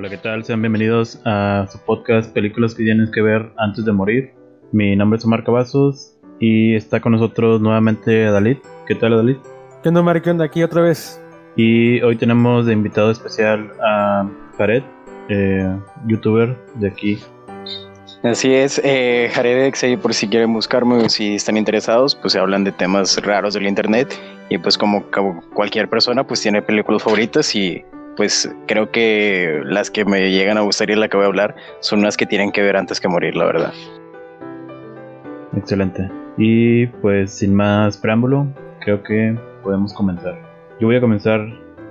Hola, ¿qué tal? Sean bienvenidos a su podcast Películas que tienes que ver antes de morir. Mi nombre es Omar Cavazos y está con nosotros nuevamente Dalit. ¿Qué tal, Dalit? ¿Qué onda, Omar? ¿Qué onda? Aquí otra vez. Y hoy tenemos de invitado especial a Jared, eh, youtuber de aquí. Así es, eh, Jared X, por si quieren buscarme o si están interesados, pues se hablan de temas raros del internet y pues como, como cualquier persona pues tiene películas favoritas y pues creo que las que me llegan a gustar y la que voy a hablar son las que tienen que ver antes que morir, la verdad. Excelente. Y pues sin más preámbulo, creo que podemos comenzar. Yo voy a comenzar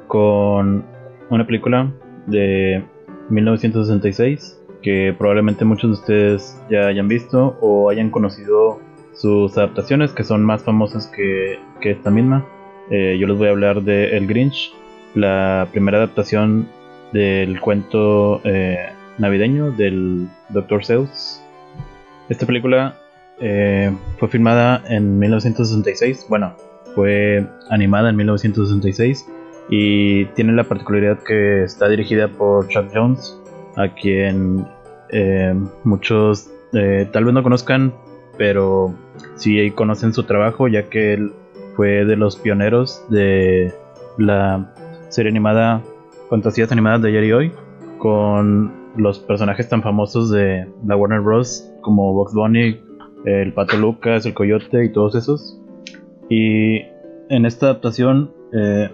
con una película de 1966 que probablemente muchos de ustedes ya hayan visto o hayan conocido sus adaptaciones que son más famosas que, esta misma. Eh, yo les voy a hablar de El Grinch, la primera adaptación del cuento eh, navideño del Dr. Seuss. Esta película eh, fue filmada en 1966, bueno, fue animada en 1966 y tiene la particularidad que está dirigida por Chuck Jones, a quien eh, muchos tal vez no conozcan, pero sí conocen su trabajo, ya que él fue de los pioneros de la serie animada Fantasías Animadas de ayer y hoy, con los personajes tan famosos de la Warner Bros. como Box Bunny, el Pato Lucas, el Coyote y todos esos. Y en esta adaptación eh,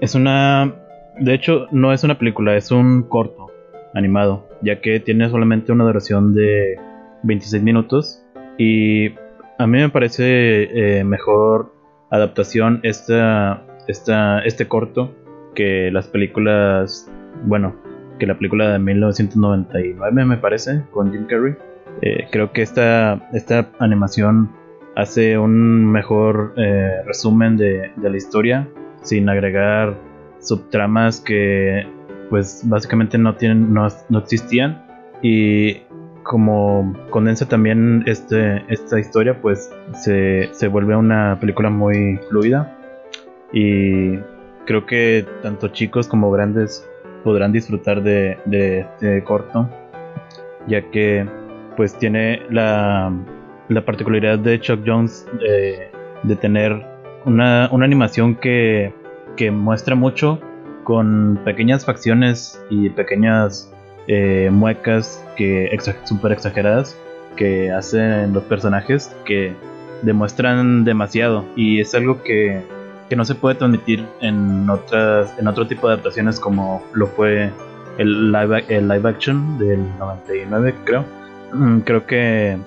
es una... De hecho, no es una película, es un corto animado, ya que tiene solamente una duración de 26 minutos. Y a mí me parece eh, mejor adaptación esta este corto que las películas, bueno, que la película de 1999 me parece, con Jim Carrey. Eh, creo que esta, esta animación hace un mejor eh, resumen de, la historia sin agregar subtramas que pues básicamente no tienen no, existían y como condensa también este, esta historia pues se, se vuelve una película muy fluida y creo que tanto chicos como grandes podrán disfrutar de, este corto, ya que pues tiene la, la particularidad de Chuck Jones de tener una, animación que, que, muestra mucho con pequeñas facciones y pequeñas eh, muecas que super exageradas que hacen los personajes que demuestran demasiado. Y es algo que que no se puede transmitir en otras en otro tipo de adaptaciones como lo fue el live, el live action del 99 creo. Mm, creo que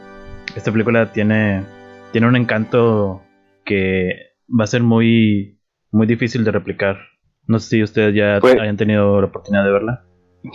esta película tiene tiene un encanto que va a ser muy muy difícil de replicar. No sé si ustedes ya pues hayan tenido la oportunidad de verla.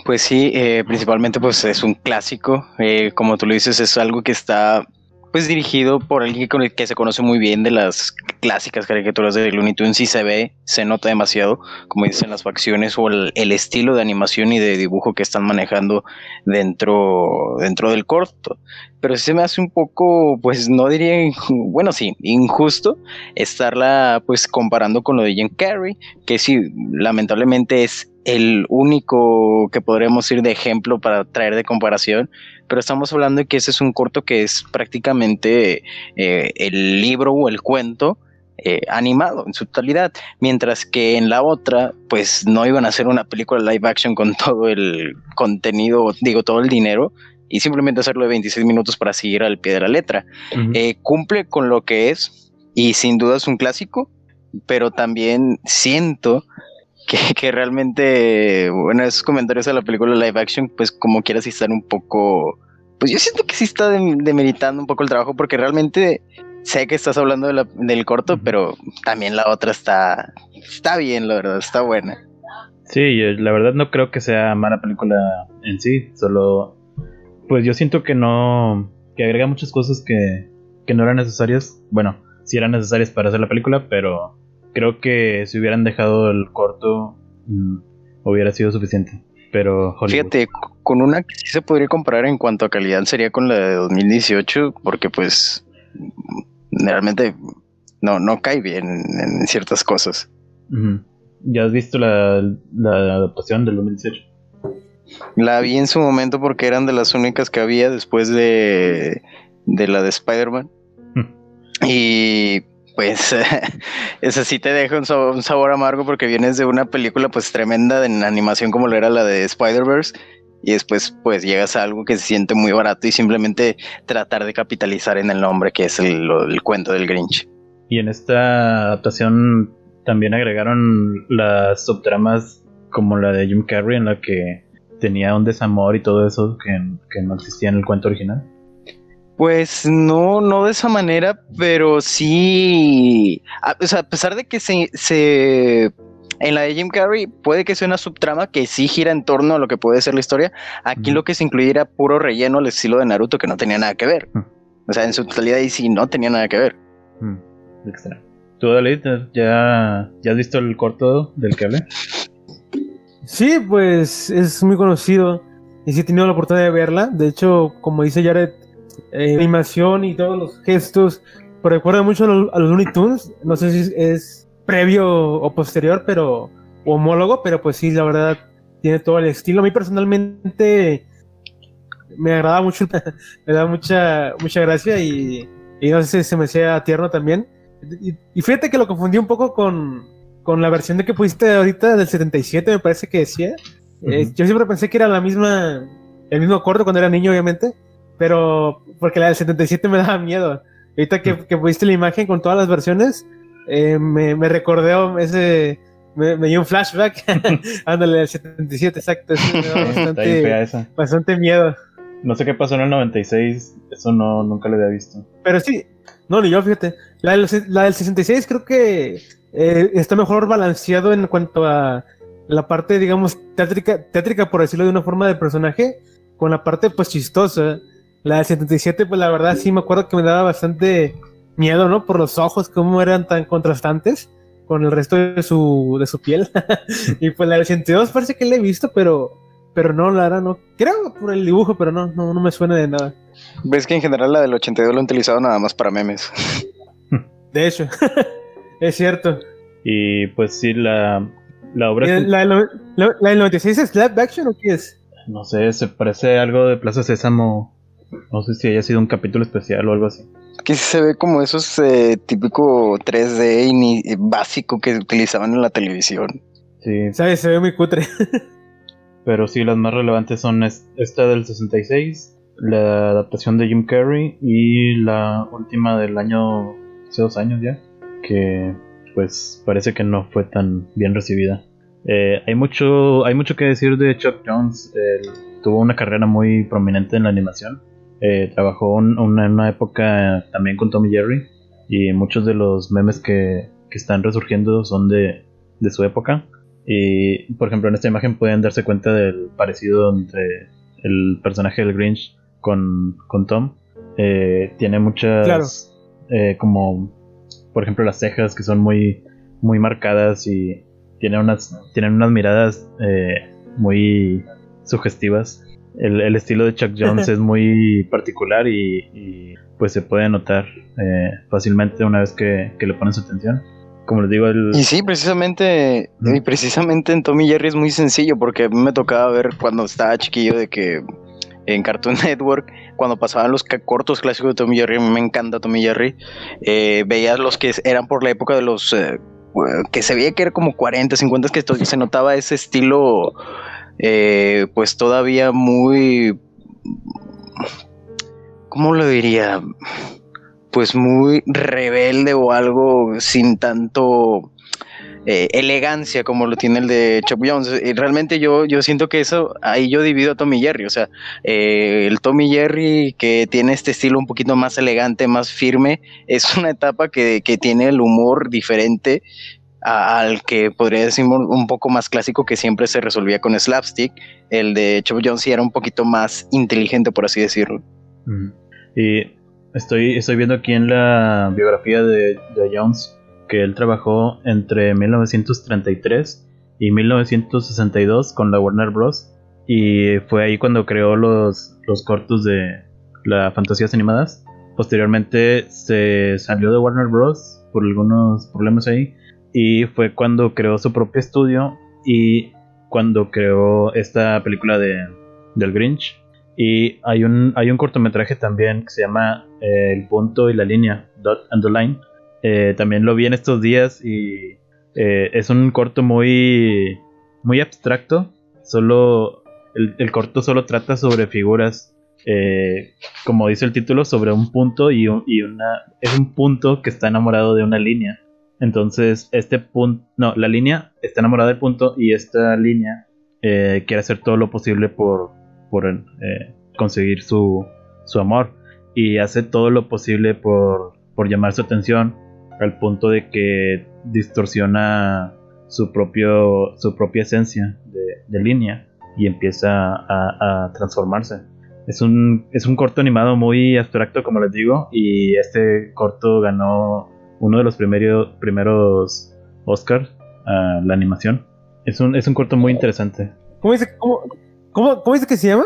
pues sí eh, principalmente pues es un clásico. Eh, como tú lo dices es algo que está pues dirigido por alguien con el que se conoce muy bien de las clásicas caricaturas de Looney Tunes y se ve, se nota demasiado, como dicen las facciones o el, estilo de animación y de dibujo que están manejando dentro, dentro del corto. Pero sí se me hace un poco, pues no diría, bueno sí, injusto estarla pues comparando con lo de Jim Carrey, que sí, lamentablemente es el único que podremos ir de ejemplo para traer de comparación, pero estamos hablando de que ese es un corto que es prácticamente eh, el libro o el cuento eh, animado en su totalidad, mientras que en la otra, pues no iban a hacer una película live action con todo el contenido, digo, todo el dinero, y simplemente hacerlo de 26 minutos para seguir al pie de la letra. Eh, cumple con lo que es, y sin duda es un clásico, pero también siento que, realmente, bueno, esos comentarios a la película live action, pues como quieras están un poco, pues yo siento que sí está demeritando un poco el trabajo porque realmente sé que estás hablando del corto, pero también la otra está, está bien, la verdad, está buena. Sí, la verdad no creo que sea mala película en sí, solo, pues yo siento que no, que agrega muchas cosas que, que no eran necesarias, bueno, sí eran necesarias para hacer la película, pero creo que si hubieran dejado el corto mm, hubiera sido suficiente. Pero Fíjate, con una que sí se podría comparar en cuanto a calidad sería con la de 2018, porque pues realmente no, no cae bien en ciertas cosas. ¿Ya has visto la, la adaptación del 2018? La vi en su momento porque eran de las únicas que había después de, de la de Spider-Man. Y pues esa sí te deja un sabor, amargo porque vienes de una película pues tremenda en animación como lo era la de Spider-Verse y después pues llegas a algo que se siente muy barato y simplemente tratar de capitalizar en el nombre que es el, el cuento del Grinch. Y en esta adaptación también agregaron las subtramas como la de Jim Carrey en la que tenía un desamor y todo eso que, que no existía en el cuento original. Pues no, no de esa manera, pero sí, a, o sea, a pesar de que se, se, en la de Jim Carrey puede que sea una subtrama que sí gira en torno a lo que puede ser la historia, aquí lo que se incluía era puro relleno al estilo de Naruto que no tenía nada que ver. O sea, en su totalidad ahí sí no tenía nada que ver. Mm, extra. ¿Tú, Dalit, ya, ya has visto el corto del que hablé? Sí, pues es muy conocido y sí he tenido la oportunidad de verla. De hecho, como dice Jared, eh, animación y todos los gestos, pero recuerda mucho a los, a los Looney Tunes. No sé si es, previo o posterior, pero o homólogo, pero pues sí, la verdad tiene todo el estilo. A mí personalmente me agrada mucho, me da mucha mucha gracia y, y no sé si se me hacía tierno también. Y, y fíjate que lo confundí un poco con, con la versión de que pusiste ahorita del 77, me parece que decía. Eh, yo siempre pensé que era la misma, el mismo corto cuando era niño, obviamente, pero porque la del 77 me daba miedo. Ahorita que, que pusiste la imagen con todas las versiones, eh, me, me recordé ese, me, me dio un flashback, ándale, del 77, exacto, sí, me bastante, esa. bastante miedo. No sé qué pasó en el 96, eso no, nunca lo había visto. Pero sí, no, ni yo, fíjate. La del, la del 66 creo que eh, está mejor balanceado en cuanto a la parte, digamos, tétrica, tétrica, por decirlo de una forma del personaje, con la parte, pues, chistosa. La del 77, pues, la verdad, sí me acuerdo que me daba bastante miedo, ¿no? Por los ojos, cómo eran tan contrastantes con el resto de su, de su piel. y pues la del 82 parece que la he visto, pero, pero no, la verdad, no. Creo por el dibujo, pero no, no, no me suena de nada. Ves que en general la del 82 lo han utilizado nada más para memes. De hecho, es cierto. Y pues sí, la, la obra, ¿La, es- la, la, la- la del 96 es live action o qué es? no sé, se parece algo de Plaza Sésamo. No sé si haya sido un capítulo especial o algo así. Que sí se ve como esos eh, típico 3D ini- eh, básico que utilizaban en la televisión. Sí, ¿Sabes? Se ve muy cutre. pero sí, las más relevantes son es- esta del 66, la adaptación de Jim Carrey y la última del año, hace dos años ya, que pues parece que no fue tan bien recibida. Eh, hay mucho hay mucho que decir de Chuck Jones. Él tuvo una carrera muy prominente en la animación. Eh, trabajó en una, época también con Tommy Jerry y muchos de los memes que, que están resurgiendo son de, de su época. Y por ejemplo en esta imagen pueden darse cuenta del parecido entre el personaje del Grinch con, con Tom. Eh, tiene muchas Claro. eh, como por ejemplo las cejas que son muy muy marcadas y tienen unas tienen unas miradas eh, muy sugestivas el, el estilo de Chuck Jones es muy particular y, y, pues se puede notar eh, fácilmente una vez que, que le pones atención. Como les digo el Y sí, precisamente, y precisamente en Tommy Jerry es muy sencillo porque a mí me tocaba ver cuando estaba chiquillo de que en Cartoon Network, cuando pasaban los cortos clásicos de Tommy Jerry, me encanta Tommy Jerry, eh, veías los que eran por la época de los... eh, que se veía que era como 40, 50, que se notaba ese estilo, eh, pues todavía muy... ¿Cómo lo diría? Pues muy rebelde o algo sin tanto eh, elegancia como lo tiene el de Chuck Jones. Y realmente yo, yo siento que eso, ahí yo divido a Tommy Jerry. O sea, eh, el Tommy Jerry que tiene este estilo un poquito más elegante, más firme, es una etapa que, que tiene el humor diferente al que podría decir un poco más clásico que siempre se resolvía con slapstick. El de Chuck Jones era un poquito más inteligente, por así decirlo. Ujú. Y estoy, estoy viendo aquí en la biografía de, de Jones que él trabajó entre 1933 y 1962 con la Warner Bros. Y fue ahí cuando creó los, los cortos de las fantasías animadas. Posteriormente se salió de Warner Bros. por algunos problemas ahí. Y fue cuando creó su propio estudio. Y cuando creó esta película de, del Grinch. Y hay un, hay un cortometraje también que se llama eh, El punto y la línea, Dot and the Line. Eh, también lo vi en estos días y eh, es un corto muy, muy abstracto. Solo el, corto solo trata sobre figuras, eh, como dice el título, sobre un punto y, un- y una es un punto que está enamorado de una línea. Entonces este punto, no, la línea está enamorada del punto y esta línea eh, quiere hacer todo lo posible por, por eh, conseguir su, su amor. Y hace todo lo posible por, por llamar su atención al punto de que distorsiona su propio su propia esencia de, de línea y empieza a, a transformarse. Es un es un corto animado muy abstracto como les digo y este corto ganó uno de los primeros primeros Oscar a la animación es un es un corto muy interesante ¿Cómo dice, cómo, cómo, cómo dice que se llama?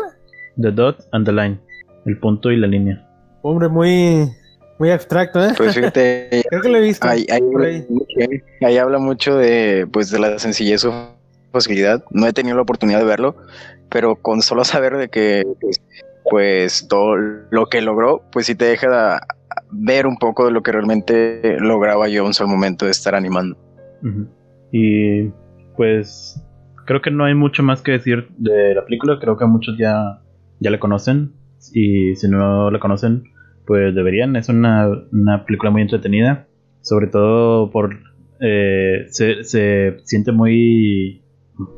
The dot and the line el punto y la línea Hombre, muy, muy abstracto, ¿eh? Pues fíjate, Creo que lo he visto. ahí, ahí- por ahí. ahí habla mucho de, pues, de la sencillez o facilidad. No he tenido la oportunidad de verlo, pero con solo saber de que, pues, pues, todo lo que logró, pues sí te deja ver un poco de lo que realmente lograba Jones al momento de estar animando. Y pues creo que no hay mucho más que decir de la película. Creo que muchos ya, ya la conocen. Y si no la conocen, pues deberían. Es una, una película muy entretenida. Sobre todo por... eh, se, se siente muy...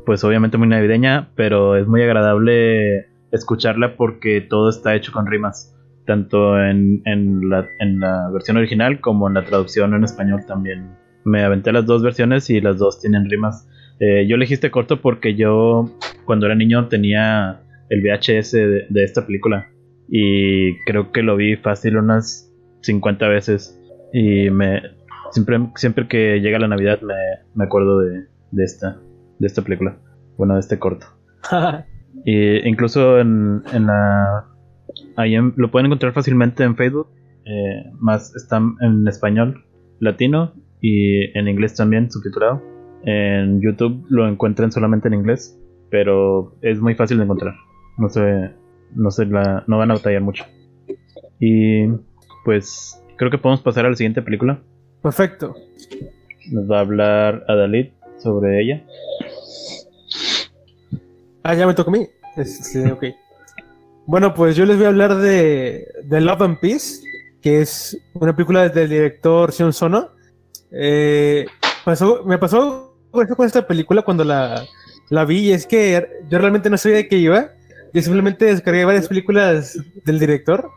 Pues obviamente muy navideña. Pero es muy agradable escucharla porque todo está hecho con rimas. Tanto en, en, la, en la versión original como en la traducción en español también me aventé las dos versiones y las dos tienen rimas. Eh, yo elegí este corto porque yo cuando era niño tenía el VHS de, de esta película y creo que lo vi fácil unas 50 veces y me siempre siempre que llega la Navidad me, me acuerdo de, de esta de esta película, bueno, de este corto. Y incluso en, en la ahí en- lo pueden encontrar fácilmente en Facebook, eh, más está en español latino y en inglés también subtitulado. En YouTube lo encuentran solamente en inglés, pero es muy fácil de encontrar. No se, no se la, no van a batallar mucho. Y pues creo que podemos pasar a la siguiente película. Perfecto. Nos va a hablar Adalid sobre ella. Ah, ya me tocó a mí. Este, ok. Bueno, pues yo les voy a hablar de, de Love and Peace, que es una película del director Sion Sono. Eh, pasó, me pasó con con esta película cuando la, la vi, y es que yo realmente no sabía de qué iba. Yo simplemente descargué varias películas del director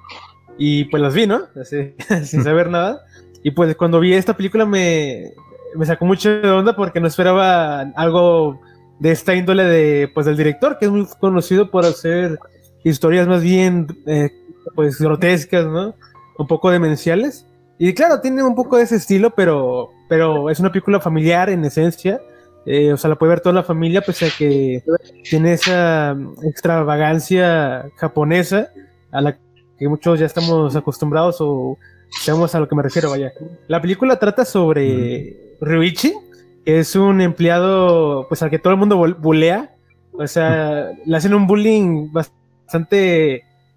y pues las vi, ¿no? Así, sin saber nada. Y pues cuando vi esta película me, me sacó mucho de onda porque no esperaba algo de esta índole de pues del director que es muy conocido por hacer historias más bien eh, pues grotescas no un poco demenciales. Y claro tiene un poco de ese estilo pero pero es una película familiar en esencia. Eh, o sea la puede ver toda la familia pese a que tiene esa extravagancia japonesa a la que muchos ya estamos acostumbrados o sabemos a lo que me refiero vaya. La película trata sobre Ryuichi que es un empleado pues al que todo el mundo bul- bulea. O sea, le hacen un bullying bastante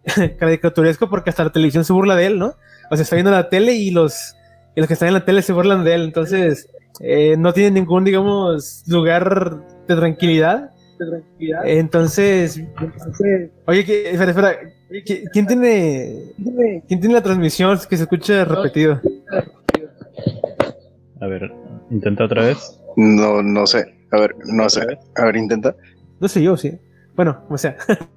caricaturesco porque hasta la televisión se burla de él, ¿no? O sea, está viendo la tele y los, y los que están en la tele se burlan de él. Entonces, eh, no tiene ningún, digamos, lugar de tranquilidad. Entonces, oye, que- espera, espera. ¿qui- ¿Quién tiene, quién tiene la transmisión que se escucha repetido? A ver, intenta otra vez. No, no sé. A ver, no sé. A ver, intenta. No sé yo, sí. Bueno, o sea.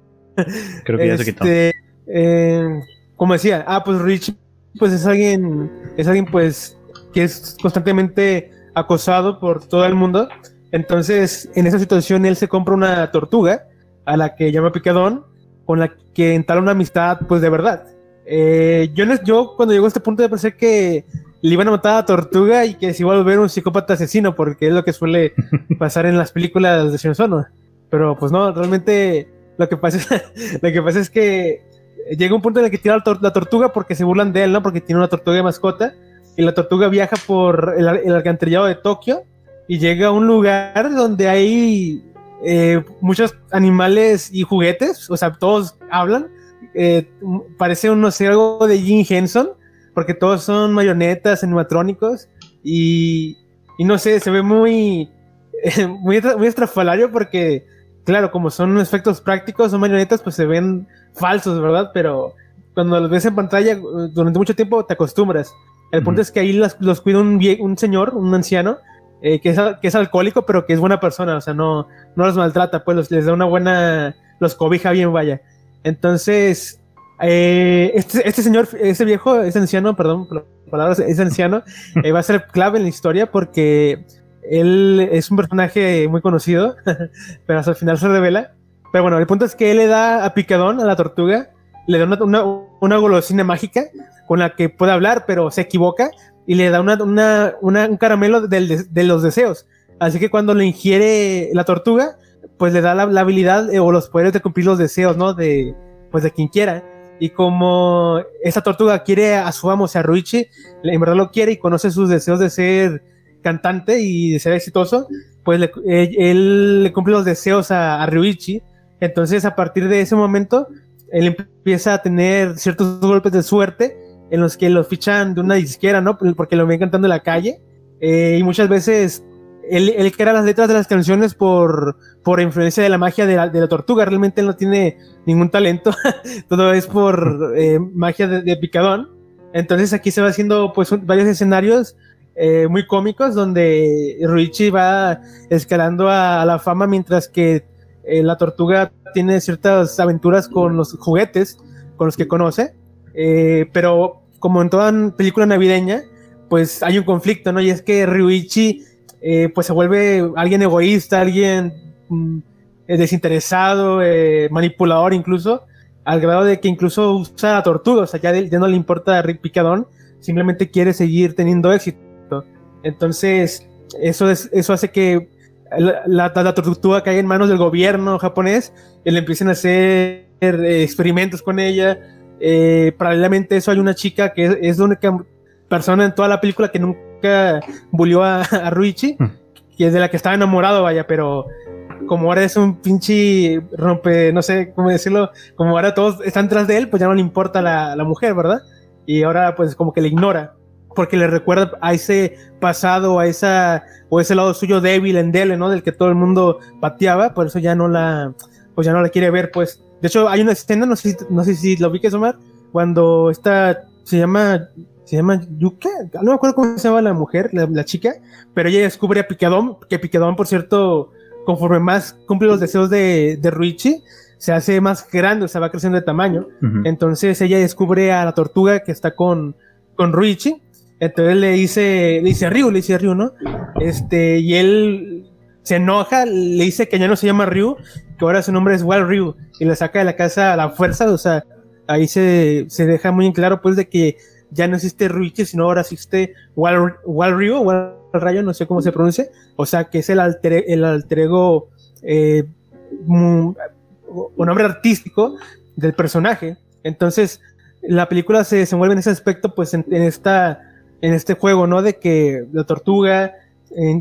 Creo que ya se quitó. Este, eh, como decía, ah, pues Rich, pues es alguien, es alguien pues que es constantemente acosado por todo el mundo. Entonces, en esa situación, él se compra una tortuga a la que llama Picadón, con la que entala una amistad, pues de verdad. Eh, yo, yo cuando llegó a este punto, pensé que le iban a matar a la tortuga y que se iba a volver un psicópata asesino, porque es lo que suele pasar en las películas de Shinozono. Pero pues no, realmente lo que pasa es, que llega un punto en el que tira la, tor- la tortuga porque se burlan de él, ¿no? Porque tiene una tortuga de mascota y la tortuga viaja por el, el alcantarillado de Tokio y llega a un lugar donde hay eh, muchos animales y juguetes, o sea, todos hablan. Eh, parece un, no algo de Jim Henson, porque todos son marionetas, animatrónicos, y, y no sé, se ve muy, muy, muy estrafalario porque, claro, como son efectos prácticos, son marionetas, pues se ven falsos, ¿verdad? Pero cuando los ves en pantalla durante mucho tiempo te acostumbras. El punto es que ahí los cuida un, un señor, un anciano, eh, que, es, que, es, alcohólico, pero que es buena persona, o sea, no, no los maltrata, pues les da una buena, los cobija bien, vaya. Entonces, eh, este, este, señor, ese viejo, ese anciano, perdón por palabras, ese anciano, eh, va a ser clave en la historia porque él es un personaje muy conocido, pero hasta el final se revela. Pero bueno, el punto es que él le da a Picadón, a la tortuga, le da una, una, golosina mágica con la que puede hablar, pero se equivoca y le da una, un caramelo de, los deseos. Así que cuando le ingiere la tortuga, pues le da la, habilidad eh, o los poderes de cumplir los deseos, ¿no? De, pues de quien quiera. Y como esa tortuga quiere a su amo, o sea, Ruichi, en verdad lo quiere y conoce sus deseos de ser cantante y ser exitoso, pues eh, él le cumple los deseos a, a Ruichi. Entonces, a partir de ese momento, él empieza a tener ciertos golpes de suerte en los que lo fichan de una disquera, ¿no? Porque lo ven cantando en la calle. Eh, y muchas veces él, él, crea las letras de las canciones por, por influencia de la magia de la, de la tortuga. Realmente él no tiene ningún talento. Todo es por eh, magia de, picadón. Entonces aquí se va haciendo pues varios escenarios eh, muy cómicos donde Ruichi va escalando a, a la fama mientras que eh, la tortuga tiene ciertas aventuras con los juguetes con los que conoce. Eh, pero como en toda película navideña, pues hay un conflicto, ¿no? Y es que Ryuichi, eh, pues se vuelve alguien egoísta, alguien mm, desinteresado, manipulador incluso, al grado de que incluso usa la tortuga, o sea, ya, no le importa a Rick Picadón, simplemente quiere seguir teniendo éxito. Entonces, eso, es, eso hace que la, la, tortuga caiga en manos del gobierno japonés y le empiecen a hacer experimentos con ella, eh, paralelamente a eso hay una chica que es, la única persona en toda la película que nunca bulió a, Ruichi, hmm. que es de la que estaba enamorado, vaya, pero como ahora es un pinche rompe, no sé cómo decirlo, como ahora todos están tras de él, pues ya no le importa la, la mujer, ¿verdad? Y ahora pues como que le ignora, porque le recuerda a ese pasado, a esa, o ese lado suyo débil, endeble, ¿no? Del que todo el mundo pateaba, por eso ya no la, pues ya no la quiere ver, pues. De hecho, hay una escena, no sé, no sé si lo vi que Omar, cuando esta se llama se llama Yuka, no me acuerdo cómo se llama la mujer, la, chica, pero ella descubre a Picadón, que Picadón, por cierto, conforme más cumple los deseos de, de Ruichi, se hace más grande, o sea, va creciendo de tamaño. Entonces ella descubre a la tortuga que está con, con Ruichi. Entonces le dice, le dice Ryu, le dice Ryu, ¿no? Este, y él se enoja, le dice que ya no se llama Ryu, que ahora su nombre es Wild Ryu, y le saca de la casa a la fuerza, o sea, ahí se, se deja muy en claro pues de que ya no existe Ruichi, sino ahora existe Wild, Wild Ryu, Wild Rayo, no sé cómo se pronuncia, o sea, que es el alter, el alter ego, eh, un nombre artístico del personaje. Entonces, la película se desenvuelve en ese aspecto, pues en, en esta, en este juego, ¿no? De que la tortuga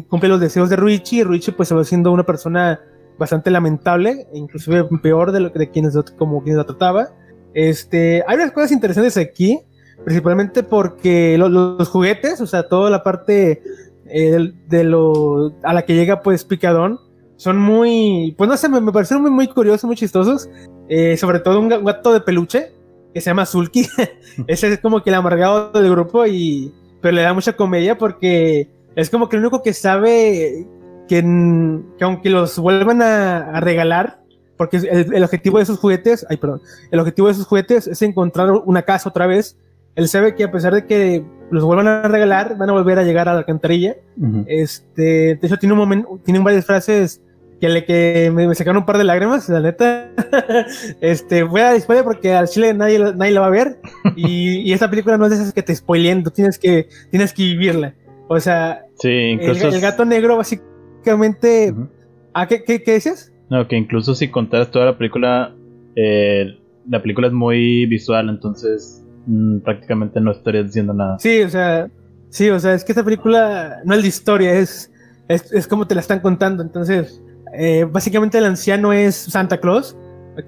cumple los deseos de Ruichi y Ruichi pues se va siendo una persona bastante lamentable, inclusive peor de, lo, de quienes, como quienes la trataba. Este, hay unas cosas interesantes aquí, principalmente porque los juguetes, o sea, toda la parte eh, de lo a la que llega pues Picadón, son muy, pues no sé, me, parecen muy, muy curiosos, muy chistosos. Eh, sobre todo un gato de peluche que se llama Sulky. Ese es como que el amargado del grupo y, pero le da mucha comedia porque es como que el único que sabe que, aunque los vuelvan a, regalar, porque el, objetivo de esos juguetes, ay, perdón, el objetivo de esos juguetes es encontrar una casa otra vez. Él sabe que a pesar de que los vuelvan a regalar, van a volver a llegar a la alcantarilla. Este, de hecho, tiene un momento, tiene varias frases que le que me, sacaron un par de lágrimas, la neta. este, voy a spoiler porque al chile nadie, nadie la va a ver. Y, y esta película no es de esas que te spoileen, tienes que, tienes que vivirla. O sea, el, gato negro básicamente... ¿Ah, qué, qué, qué, dices? No, que incluso si contaras toda la película, eh, la película es muy visual, entonces mm, prácticamente no estarías diciendo nada. Sí, o sea, sí, o sea, es que esta película no es de historia, es, es, como te la están contando, entonces eh, básicamente el anciano es Santa Claus.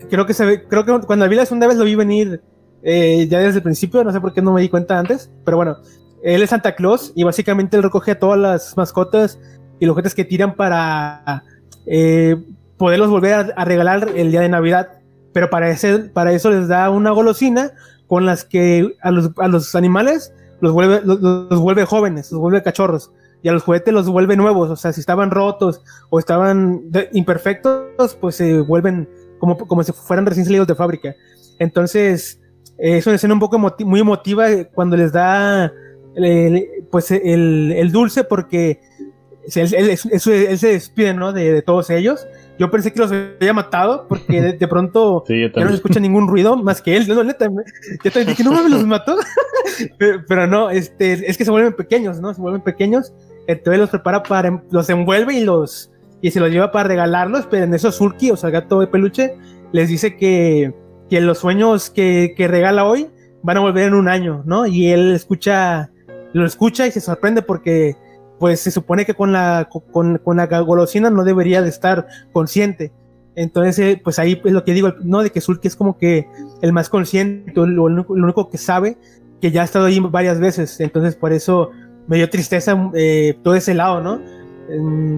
Creo que se ve, creo que cuando vi la segunda vez lo vi venir eh, ya desde el principio, no sé por qué no me di cuenta antes, pero bueno, él es Santa Claus y básicamente él recoge a todas las mascotas y los juguetes que tiran para eh, poderlos volver a, regalar el día de Navidad. Pero para, ese, para eso les da una golosina con las que a los, animales los, vuelve jóvenes, los vuelve cachorros. Y a los juguetes los vuelve nuevos. O sea, si estaban rotos o estaban de, imperfectos, pues se vuelven como, como si fueran recién salidos de fábrica. Entonces, eh, es una escena un poco emoti muy emotiva cuando les da el, pues el, el, dulce porque él, él, él, él se despide ¿no? de, de, todos ellos. Yo pensé que los había matado porque de, de pronto Sí, yo ya no se escucha ningún ruido más que él. No, neta, me- yo también dije, no mames, los mató. pero, pero no, este, es que se vuelven pequeños, ¿no? Se vuelven pequeños. Entonces los prepara para, los envuelve y los, y se los lleva para regalarlos. Pero en eso Sulky, o sea, el gato de peluche, les dice que, que los sueños que, que regala hoy van a volver en un año, ¿no? Y él escucha, lo escucha y se sorprende porque pues se supone que con la, con, con la golosina no debería de estar consciente. Entonces, eh, pues ahí es lo que digo, ¿no? De que Sulky es como que el más consciente, lo, lo único que sabe, que ya ha estado ahí varias veces. Entonces, por eso me dio tristeza eh, todo ese lado, ¿no?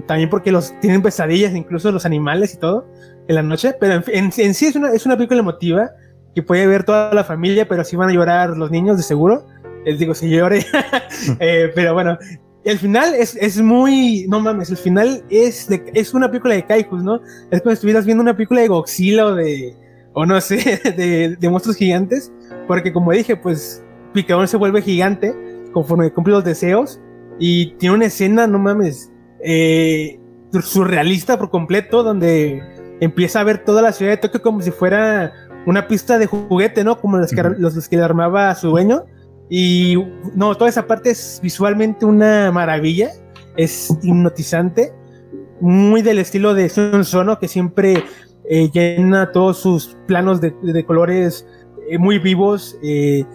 También porque los tienen pesadillas, incluso los animales y todo, en la noche. Pero en, en, en sí es una, es una película emotiva que puede ver toda la familia, pero sí van a llorar los niños, de seguro. Les digo, si llore. eh, pero bueno, el final es, es muy. No mames, el final es, de, es una película de Kaijus, ¿no? Es como si estuvieras viendo una película de Godzilla o de. O no sé, de, de monstruos gigantes. Porque como dije, pues Picador se vuelve gigante conforme cumple los deseos. Y tiene una escena, no mames, eh, surrealista por completo, donde empieza a ver toda la ciudad de Tokio como si fuera una pista de juguete, ¿no? Como los que, los, los que le armaba a su dueño. Y no, toda esa parte es visualmente una maravilla, es hipnotizante, muy del estilo de Sun Sono, que siempre eh, llena todos sus planos de, de colores eh, muy vivos, eh,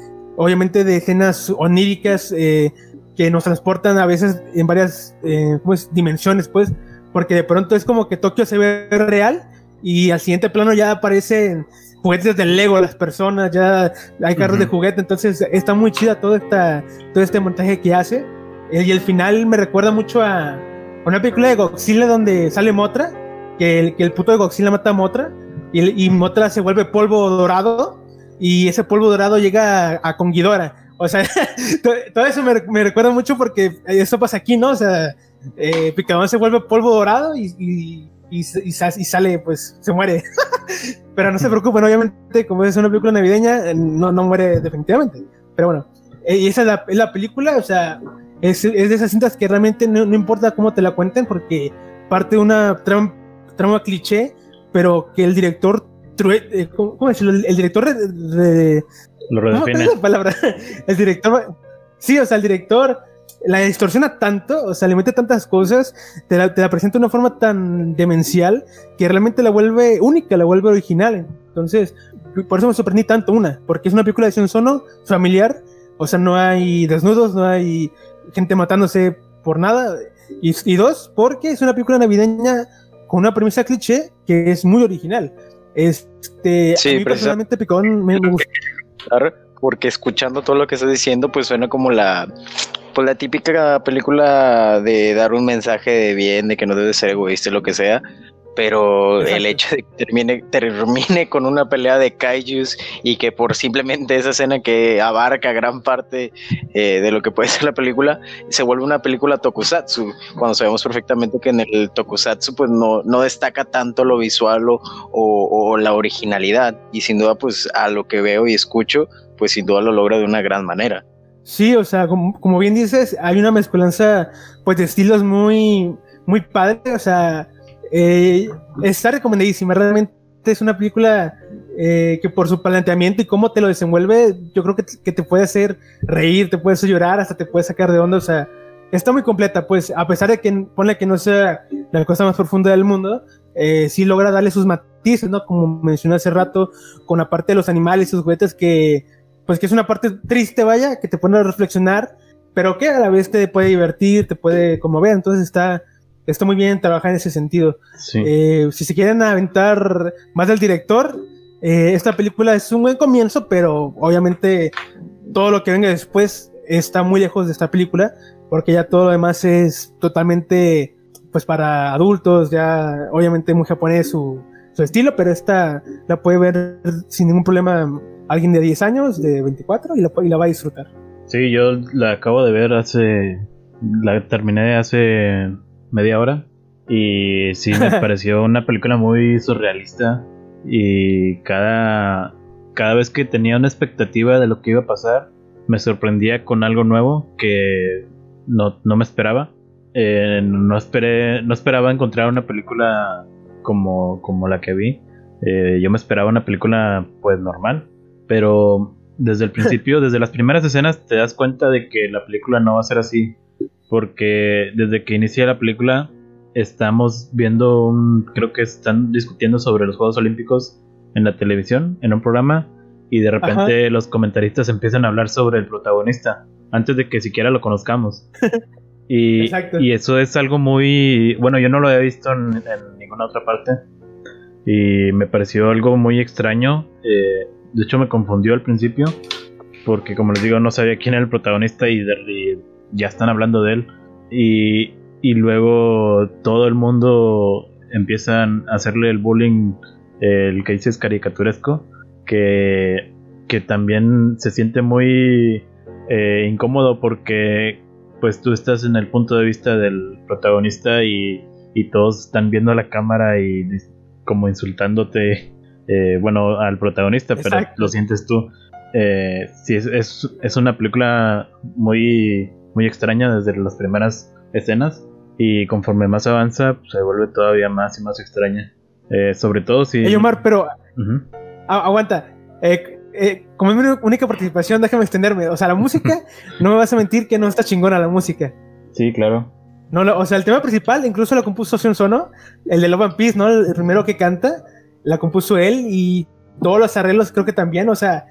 obviamente de escenas oníricas eh, que nos transportan a veces en varias eh, ¿cómo es? dimensiones, pues, porque de pronto es como que Tokio se ve real y al siguiente plano ya aparecen juguetes de Lego, las personas, ya hay carros Ujú. de juguete, entonces está muy chida toda esta, todo este montaje que hace. Eh, Y el final me recuerda mucho a, una película de Godzilla donde sale Motra, que el, que el puto de Godzilla mata a Motra, y, y Motra se vuelve polvo dorado, y ese polvo dorado llega a, a con Ghidorah. O sea, to- todo eso me, me recuerda mucho porque eso pasa aquí, ¿no? O sea, eh, Picadón se vuelve polvo dorado y, y, y, y sale, pues, se muere. Pero no se preocupen, obviamente, como es una película navideña, eh, no, no muere definitivamente. Pero bueno, eh, y esa es la, es la película, o sea, es, es de esas cintas que realmente no, no importa cómo te la cuenten, porque parte de una trama, trama cliché, pero que el director, true- eh, ¿cómo, decirlo? El, el director re- re- Lo no. ¿cuál es la palabra? El director, sí, o sea, el director la distorsiona tanto, o sea, le mete tantas cosas, te la, te la presenta de una forma tan demencial que realmente la vuelve única, la vuelve original. Entonces, por eso me sorprendí tanto una, porque es una película de Sono familiar, o sea, no hay desnudos, no hay gente matándose por nada. Y, y dos, porque es una película navideña con una premisa cliché que es muy original. Este, Sí, a mí personalmente Picón me. Claro, porque escuchando todo lo que estás diciendo, pues suena como la, pues la típica película de dar un mensaje de bien, de que no debes ser egoísta, lo que sea. Pero Exacto. el hecho de que termine, termine con una pelea de kaijus y que por simplemente esa escena que abarca gran parte eh, de lo que puede ser la película, se vuelve una película tokusatsu, cuando sabemos perfectamente que en el tokusatsu pues no, no destaca tanto lo visual o, o, o la originalidad. Y sin duda pues a lo que veo y escucho, pues sin duda lo logra de una gran manera. Sí, o sea, como, como bien dices, hay una mezcolanza pues de estilos muy, muy padre, o sea, eh, está recomendadísima, realmente es una película eh, que por su planteamiento y cómo te lo desenvuelve, yo creo que, te- puede hacer reír, te puede hacer llorar, hasta te puede sacar de onda, o sea, está muy completa, pues a pesar de que pone que no sea la cosa más profunda del mundo, eh, sí logra darle sus matices, ¿no? Como mencioné hace rato, con la parte de los animales y sus juguetes que pues que es una parte triste, vaya, que te pone a reflexionar, pero que a la vez te puede divertir, te puede conmover, entonces está, está muy bien trabajar en ese sentido. Sí. Eh, si se quieren aventar más del director, eh, esta película es un buen comienzo, pero obviamente todo lo que venga después está muy lejos de esta película, porque ya todo lo demás es totalmente pues para adultos, ya obviamente muy japonés su, su estilo, pero esta la puede ver sin ningún problema alguien de 10 años, de 24, y la, y la va a disfrutar. Sí, yo la acabo de ver hace. La terminé hace media hora. Y sí, me pareció una película muy surrealista. Y cada. Cada vez que tenía una expectativa de lo que iba a pasar, me sorprendía con algo nuevo que no, no me esperaba. Eh, no esperé. No esperaba encontrar una película como, como la que vi. Eh, yo me esperaba una película pues normal. Pero desde el principio, desde las primeras escenas, te das cuenta de que la película no va a ser así. Porque desde que inicia la película, estamos viendo un. Creo que están discutiendo sobre los Juegos Olímpicos en la televisión, en un programa. Y de repente los comentaristas empiezan a hablar sobre el protagonista, antes de que siquiera lo conozcamos. Y, y eso es algo muy. Bueno, yo no lo había visto en, en, ninguna otra parte. Y me pareció algo muy extraño. Eh, de hecho, me confundió al principio. Porque, como les digo, no sabía quién era el protagonista y, de, y ya están hablando de él. Y, y, luego todo el mundo empiezan a hacerle el bullying, el que dices caricaturesco, que, que también se siente muy eh, incómodo porque pues tú estás en el punto de vista del protagonista y, y todos están viendo a la cámara y como insultándote eh, bueno, al protagonista, pero lo sientes tú. Eh, sí, es, es, es, una película muy, muy extraña desde las primeras escenas y conforme más avanza pues, se vuelve todavía más y más extraña. Eh, sobre todo si... Hey Omar, pero... Uh -huh. aguanta. Eh, como es mi única participación, déjame extenderme. O sea, la música, no me vas a mentir que no está chingona la música. Sí, claro. No, o sea, el tema principal incluso lo compuso Sion Sono, el de Love and Peace, ¿no? El primero que canta la compuso él y todos los arreglos creo que también, o sea,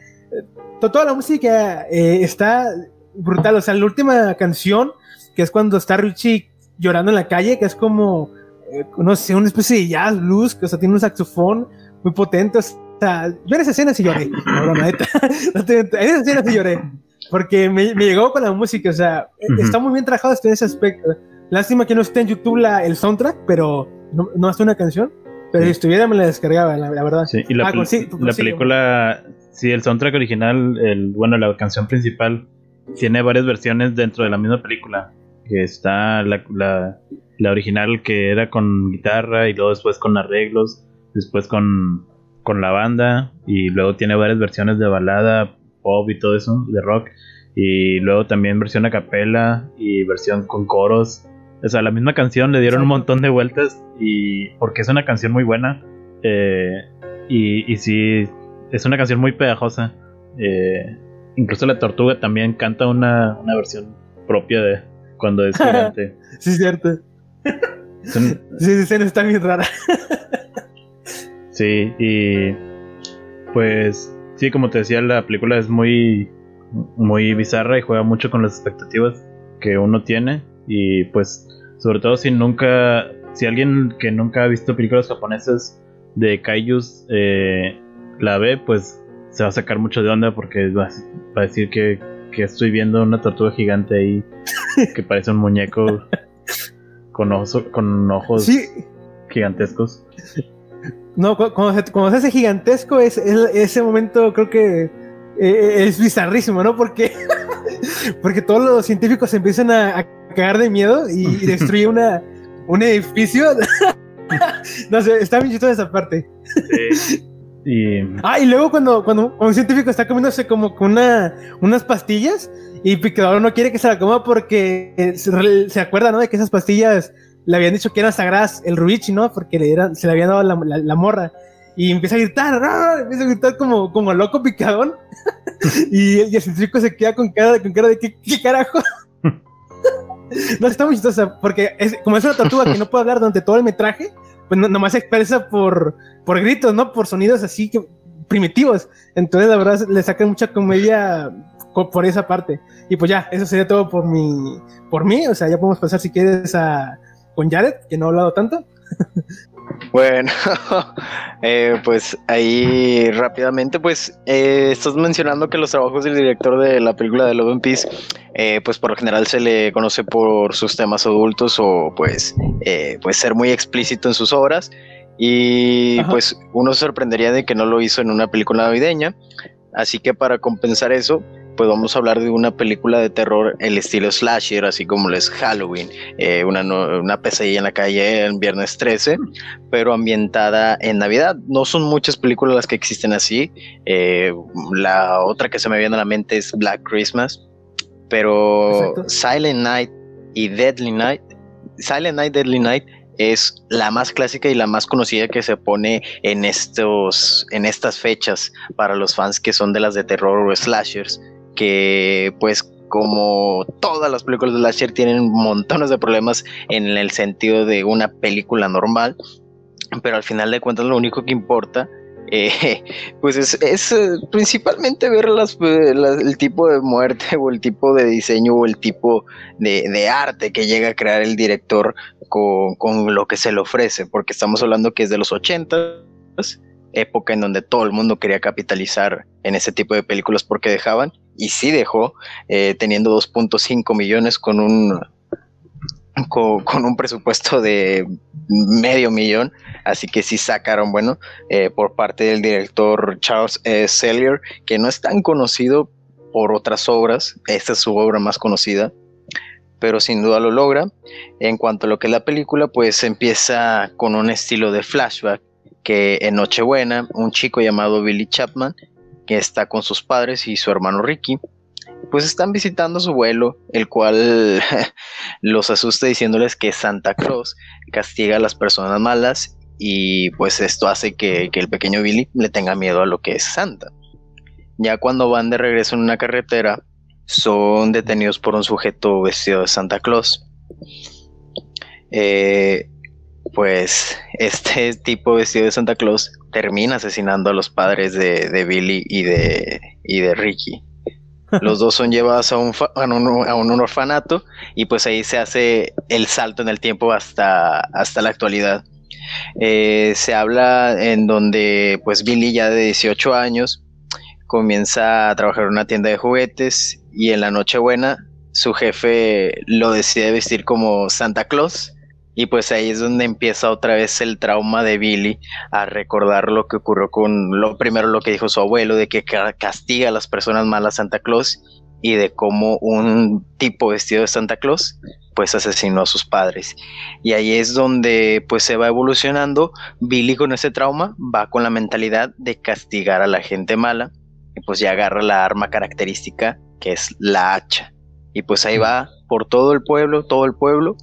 toda la música eh, está brutal, o sea, la última canción, que es cuando está Richie llorando en la calle, que es como, eh, no sé, una especie de jazz blues, que o sea, tiene un saxofón muy potente, o sea, yo en esa escena sí lloré, no, neta, en esa escena sí lloré, porque me, me, llegó con la música, o sea, uh -huh. está muy bien trabajado en ese aspecto. Lástima que no esté en YouTube la, el soundtrack, pero no, no hace una canción. Pero si estuviera me la descargaba, la, la verdad. Sí, y la, ah, sí, la película, sí, el soundtrack original, el, bueno, la canción principal, tiene varias versiones dentro de la misma película. Que está la, la, la original que era con guitarra y luego después con arreglos, después con, con la banda y luego tiene varias versiones de balada, pop y todo eso, de rock. Y luego también versión a capela y versión con coros. O sea, la misma canción le dieron un montón de vueltas y porque es una canción muy buena. Eh, y, y sí, es una canción muy pegajosa. Eh, incluso la tortuga también canta una, una versión propia de cuando es gigante. sí, cierto. Son... Sí, escena está bien rara. sí, y pues sí, como te decía, la película es muy, muy bizarra y juega mucho con las expectativas que uno tiene. Y pues, sobre todo si nunca, si alguien que nunca ha visto películas japonesas de kaijus eh, la ve, pues se va a sacar mucho de onda porque va, va a decir que, que, estoy viendo una tortuga gigante ahí que parece un muñeco con ojos, con ojos sí. gigantescos. No, cuando se, cuando se hace gigantesco, es, es, ese momento creo que eh, es bizarrísimo, ¿no? Porque, porque todos los científicos empiezan a, a cagar de miedo y, y destruye una, un edificio. no sé, está bien chistosa esa parte. Sí. Y... Ah, y luego cuando, cuando un científico está comiéndose como una, unas pastillas y Picador no quiere que se la coma porque se, acuerda, ¿no? De que esas pastillas le habían dicho que eran sagradas, el Ruichi, ¿no? Porque le, eran, se le había dado la, morra. Y empieza a gritar, ¡ah! empieza a gritar como, como loco picadón. y, y, el científico se queda con cara, con cara de ¿qué, carajo? no, está muy chistosa, porque como es una tortuga que no puede hablar durante todo el metraje, pues no, nomás se expresa por, por gritos, ¿no? Por sonidos así que primitivos. Entonces, la verdad, le sacan mucha comedia por esa parte. Y pues ya, eso sería todo por mi, por mí. O sea, ya podemos pasar si quieres a con Jared, que no ha hablado tanto. Bueno, eh, pues ahí rápidamente, pues eh, estás mencionando que los trabajos del director de la película de Love and Peace, eh, pues por lo general se le conoce por sus temas adultos o pues, pues ser muy explícito en sus obras. Y pues uno se sorprendería de que no lo hizo en una película navideña, así que para compensar eso, pues vamos a hablar de una película de terror el estilo slasher, así como es Halloween, eh, una, una pesadilla en la calle en viernes 13, pero ambientada en Navidad. No son muchas películas las que existen así. Eh, la otra que se me viene a la mente es Black Christmas, pero Silent Night y Deadly Night, Silent Night, Deadly Night es la más clásica y la más conocida que se pone en estos en estas fechas para los fans que son de las de terror o slashers que pues como todas las películas de Slasher tienen montones de problemas en el sentido de una película normal, pero al final de cuentas lo único que importa eh, pues es, eh, principalmente ver eh, el tipo de muerte o el tipo de diseño o el tipo de, arte que llega a crear el director con, con, lo que se le ofrece, porque estamos hablando que es de los 80 época en donde todo el mundo quería capitalizar en ese tipo de películas porque dejaban, y sí dejó, eh, teniendo 2.5 millones con un, con, un presupuesto de medio millón, así que sí sacaron, bueno, eh, por parte del director Charles e. Sellier, que no es tan conocido por otras obras, esta es su obra más conocida, pero sin duda lo logra. En cuanto a lo que es la película, pues empieza con un estilo de flashback que en Nochebuena un chico llamado Billy Chapman, que está con sus padres y su hermano Ricky, pues están visitando a su abuelo, el cual los asusta diciéndoles que Santa Claus castiga a las personas malas y pues esto hace que, que el pequeño Billy le tenga miedo a lo que es Santa. Ya cuando van de regreso en una carretera, son detenidos por un sujeto vestido de Santa Claus. Eh, pues este tipo vestido de Santa Claus termina asesinando a los padres de, Billy y de, y de Ricky. Los dos son llevados a un, a un, orfanato y pues ahí se hace el salto en el tiempo hasta, hasta la actualidad. Eh, se habla en donde pues Billy ya de 18 años comienza a trabajar en una tienda de juguetes y en la Nochebuena su jefe lo decide vestir como Santa Claus y pues ahí es donde empieza otra vez el trauma de Billy a recordar lo que ocurrió con lo primero lo que dijo su abuelo, de que castiga a las personas malas Santa Claus y de cómo un tipo vestido de Santa Claus pues asesinó a sus padres. Y ahí es donde pues se va evolucionando. Billy con ese trauma va con la mentalidad de castigar a la gente mala y pues ya agarra la arma característica que es la hacha. Y pues ahí va por todo el pueblo, todo el pueblo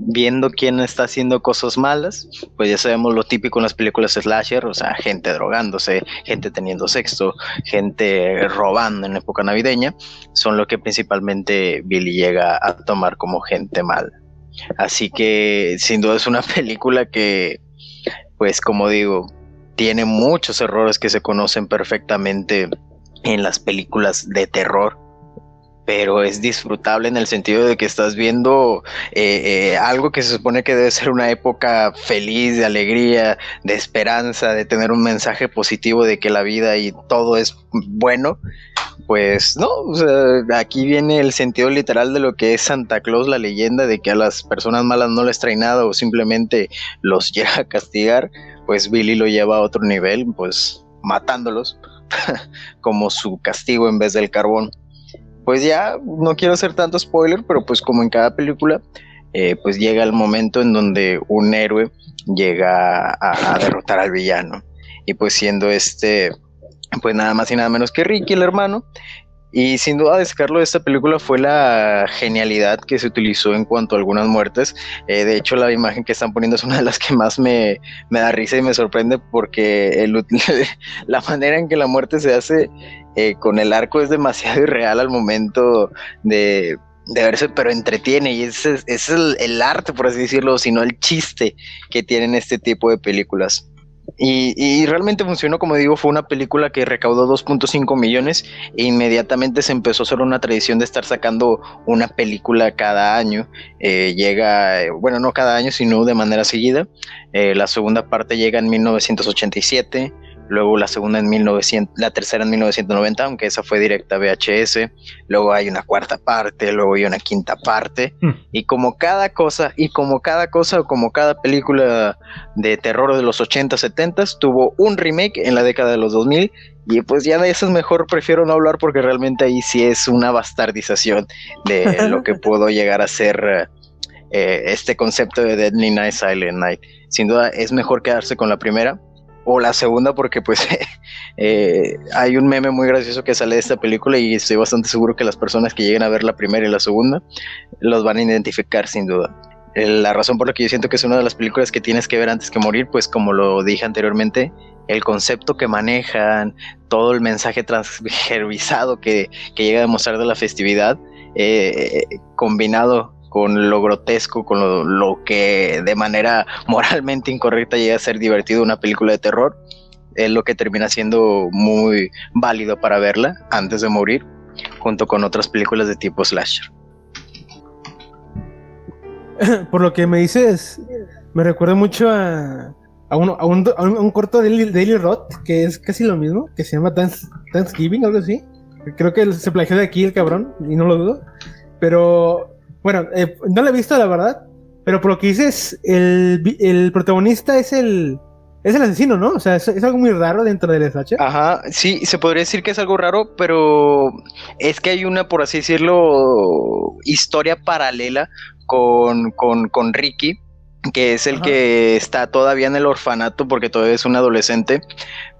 viendo quién está haciendo cosas malas, pues ya sabemos lo típico en las películas slasher, o sea, gente drogándose, gente teniendo sexo, gente robando en época navideña, son lo que principalmente Billy llega a tomar como gente mala. Así que sin duda es una película que, pues como digo, tiene muchos errores que se conocen perfectamente en las películas de terror pero es disfrutable en el sentido de que estás viendo eh, eh, algo que se supone que debe ser una época feliz, de alegría, de esperanza, de tener un mensaje positivo de que la vida y todo es bueno. Pues no, aquí viene el sentido literal de lo que es Santa Claus, la leyenda de que a las personas malas no les trae nada o simplemente los llega a castigar, pues Billy lo lleva a otro nivel, pues matándolos como su castigo en vez del carbón pues ya no quiero hacer tanto spoiler, pero pues como en cada película, eh, pues llega el momento en donde un héroe llega a, derrotar al villano. Y pues siendo este, pues nada más y nada menos que Ricky, el hermano. Y sin duda destacarlo de esta película fue la genialidad que se utilizó en cuanto a algunas muertes. Eh, de hecho, la imagen que están poniendo es una de las que más me, me da risa y me sorprende porque la manera en que la muerte se hace eh, con el arco es demasiado irreal al momento de, verse, pero entretiene y ese, es el, arte, por así decirlo, sino el chiste que tienen este tipo de películas. Y, realmente funcionó, como digo, fue una película que recaudó 2.5 millones e inmediatamente se empezó a hacer una tradición de estar sacando una película cada año. Eh, llega, eh, bueno, no cada año, sino de manera seguida. Eh, la segunda parte llega en 1987 luego la segunda en 1900, la tercera en 1990, aunque esa fue directa a VHS, luego hay una cuarta parte, luego hay una quinta parte, hmm. y como cada cosa, y como cada cosa, como cada película de terror de los 80, 70, tuvo un remake en la década de los 2000, y pues ya de esas mejor prefiero no hablar porque realmente ahí sí es una bastardización de lo que puedo llegar a ser eh, este concepto de Deadly Night, Silent Night. Sin duda es mejor quedarse con la primera, o la segunda porque pues eh, hay un meme muy gracioso que sale de esta película y estoy bastante seguro que las personas que lleguen a ver la primera y la segunda los van a identificar sin duda. La razón por la que yo siento que es una de las películas que tienes que ver antes que morir, pues como lo dije anteriormente, el concepto que manejan, todo el mensaje transgervisado que, que llega a demostrar de la festividad, eh, combinado con lo grotesco, con lo, que de manera moralmente incorrecta llega a ser divertido una película de terror, es lo que termina siendo muy válido para verla antes de morir, junto con otras películas de tipo slasher. Por lo que me dices, me recuerda mucho a, un, corto de Daily Roth, que es casi lo mismo, que se llama Thanksgiving, algo así. Creo que se plagió de aquí el cabrón, y no lo dudo. Pero bueno, eh, no la he visto, la verdad. Pero por lo que dices, el, el protagonista es el. Es el asesino, ¿no? O sea, es, algo muy raro dentro del SH. Ajá, sí, se podría decir que es algo raro, pero es que hay una, por así decirlo, historia paralela con, con, con Ricky, que es el que está todavía en el orfanato porque todavía es un adolescente,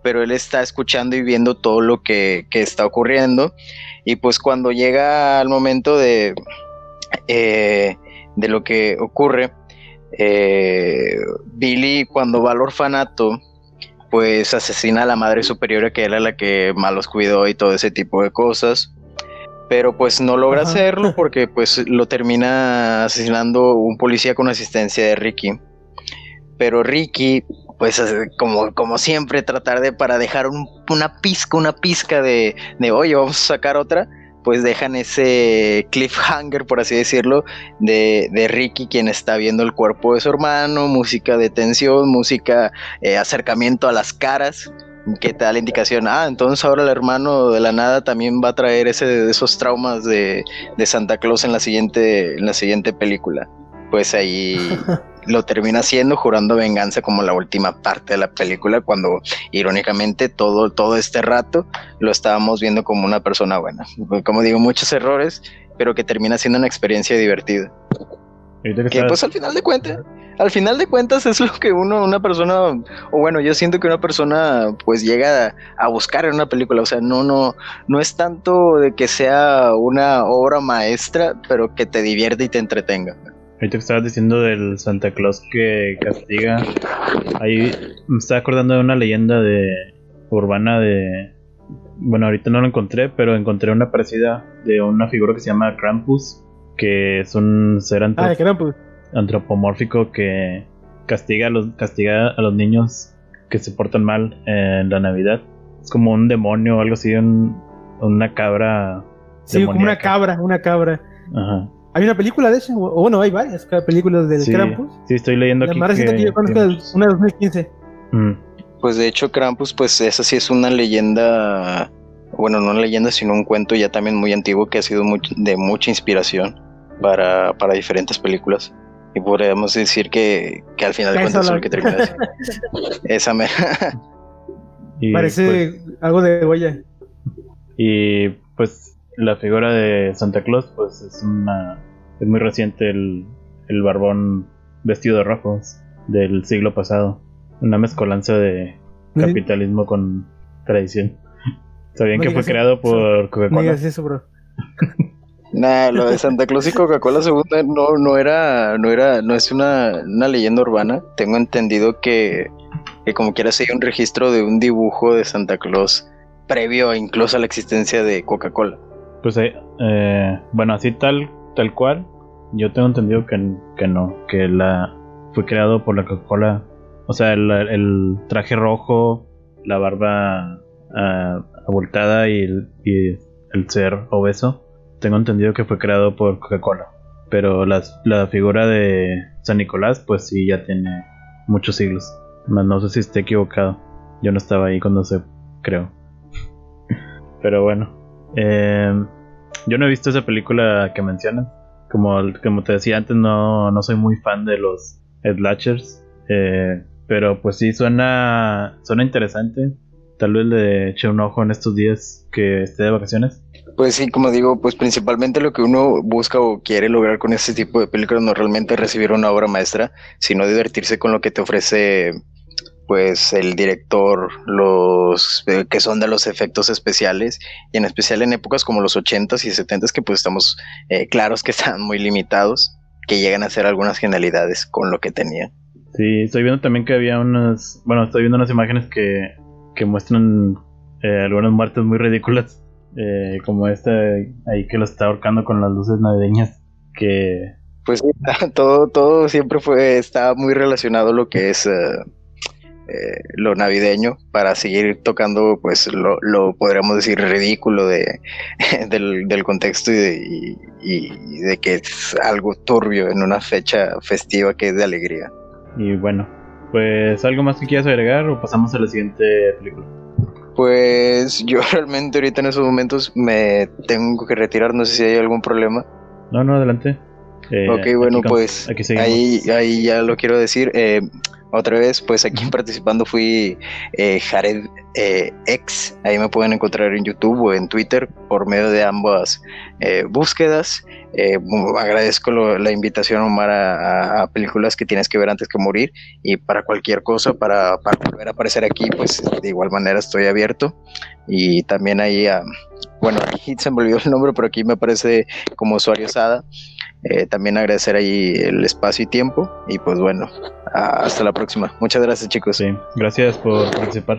pero él está escuchando y viendo todo lo que, que está ocurriendo. Y pues cuando llega al momento de, eh, de lo que ocurre. Eh, Billy cuando va al orfanato, pues asesina a la madre superiora que era la que más los cuidó y todo ese tipo de cosas. Pero pues no logra hacerlo porque pues lo termina asesinando un policía con asistencia de Ricky. Pero Ricky, pues como, como siempre, tratar de para dejar una pizca, una pizca de, de, oye, vamos a sacar otra, pues dejan ese cliffhanger, por así decirlo, de, de, Ricky, quien está viendo el cuerpo de su hermano, música de tensión, música, eh, acercamiento a las caras, que te da la indicación, ah, entonces ahora el hermano de la nada también va a traer ese, esos traumas de, de Santa Claus en la siguiente, en la siguiente película. Pues ahí lo termina haciendo jurando venganza como la última parte de la película cuando irónicamente todo, todo este rato lo estábamos viendo como una persona buena. Como digo, muchos errores, pero que termina siendo una experiencia divertida. Que pues al final de cuentas, al final de cuentas es lo que uno, una persona, o bueno, yo siento que una persona pues llega a, buscar en una película, o sea, no, no, no es tanto de que sea una obra maestra, pero que te divierte y te entretenga. Ahorita que estabas diciendo del Santa Claus que castiga, ahí me estaba acordando de una leyenda de urbana de... Bueno, ahorita no lo encontré, pero encontré una parecida de una figura que se llama Krampus, que es un ser ah, antropomórfico que castiga a, los, castiga a los niños que se portan mal en la Navidad. Es como un demonio o algo así, una cabra. Sí, como una cabra, una cabra. Ajá. Hay una película de eso, o bueno, hay varias películas del Krampus. Sí, estoy leyendo aquí. La que, yo conozco una de 2015. Mm. Pues de hecho, Krampus, pues esa sí es una leyenda, bueno, no una leyenda, sino un cuento ya también muy antiguo que ha sido de mucha inspiración para, para diferentes películas. Y podríamos decir que, que al final de cuentas es lo que termina Esa me. Parece pues algo de huella. Y pues la figura de Santa Claus, pues es una. Es muy reciente el, el barbón vestido de rojos del siglo pasado. Una mezcolanza de capitalismo con tradición. ¿Sabían que fue creado por Coca-Cola? eso, bro. Nah, lo de Santa Claus y Coca-Cola segunda no, no era, no era, no es una, una leyenda urbana. Tengo entendido que, que como quiera hay un registro de un dibujo de Santa Claus previo incluso a la existencia de Coca-Cola. Pues eh, eh, bueno, así tal, tal cual, yo tengo entendido que, no, que la fue creado por la Coca-Cola O sea, el, traje rojo, la barba ah, abultada y el, y el ser obeso, tengo entendido que fue creado por Coca-Cola. Pero las- la figura de San Nicolás, pues sí, ya tiene muchos siglos. Más no sé si esté equivocado. Yo no estaba ahí cuando se creó. Pero bueno. Eh, yo no he visto esa película que mencionas. Como, como te decía antes, no, no soy muy fan de los slashers. eh, pero pues sí, suena, suena interesante. Tal vez le eche un ojo en estos días que esté de vacaciones. Pues sí, como digo, pues principalmente lo que uno busca o quiere lograr con este tipo de películas no realmente recibir una obra maestra, sino divertirse con lo que te ofrece pues el director, los eh, que son de los efectos especiales, y en especial en épocas como los 80s y 70s que pues estamos eh, claros que están muy limitados, que llegan a hacer algunas genialidades con lo que tenían. Sí, estoy viendo también que había unas. Bueno, estoy viendo unas imágenes que, que muestran eh, algunas muertes muy ridículas. como esta ahí que lo está ahorcando con las luces navideñas. Que. Pues sí, todo, todo siempre fue, está muy relacionado lo que es eh, lo navideño para seguir tocando, pues lo, lo podríamos decir ridículo de, del, del contexto y de, y- y de que es algo turbio en una fecha festiva que es de alegría. Y bueno, pues algo más que quieras agregar o pasamos a la siguiente película. Pues yo realmente ahorita en esos momentos me tengo que retirar, no sé si hay algún problema. No, no, adelante. Eh, Ok, bueno, pues ahí, ahí ya lo quiero decir. eh, otra vez, pues aquí participando fui eh, Jared eh, X. Ahí me pueden encontrar en YouTube o en Twitter por medio de ambas eh, búsquedas. Eh, agradezco la invitación, Omar, a, películas que tienes que ver antes que morir. Y para cualquier cosa, para, para aparecer aquí, pues de igual manera estoy abierto. Y también ahí, a, bueno, aquí se me olvidó el nombre, pero aquí me aparece como usuario Sada. Eh, también agradecer ahí el espacio y tiempo. Y pues bueno, hasta la próxima. Muchas gracias, chicos. Sí, gracias por participar.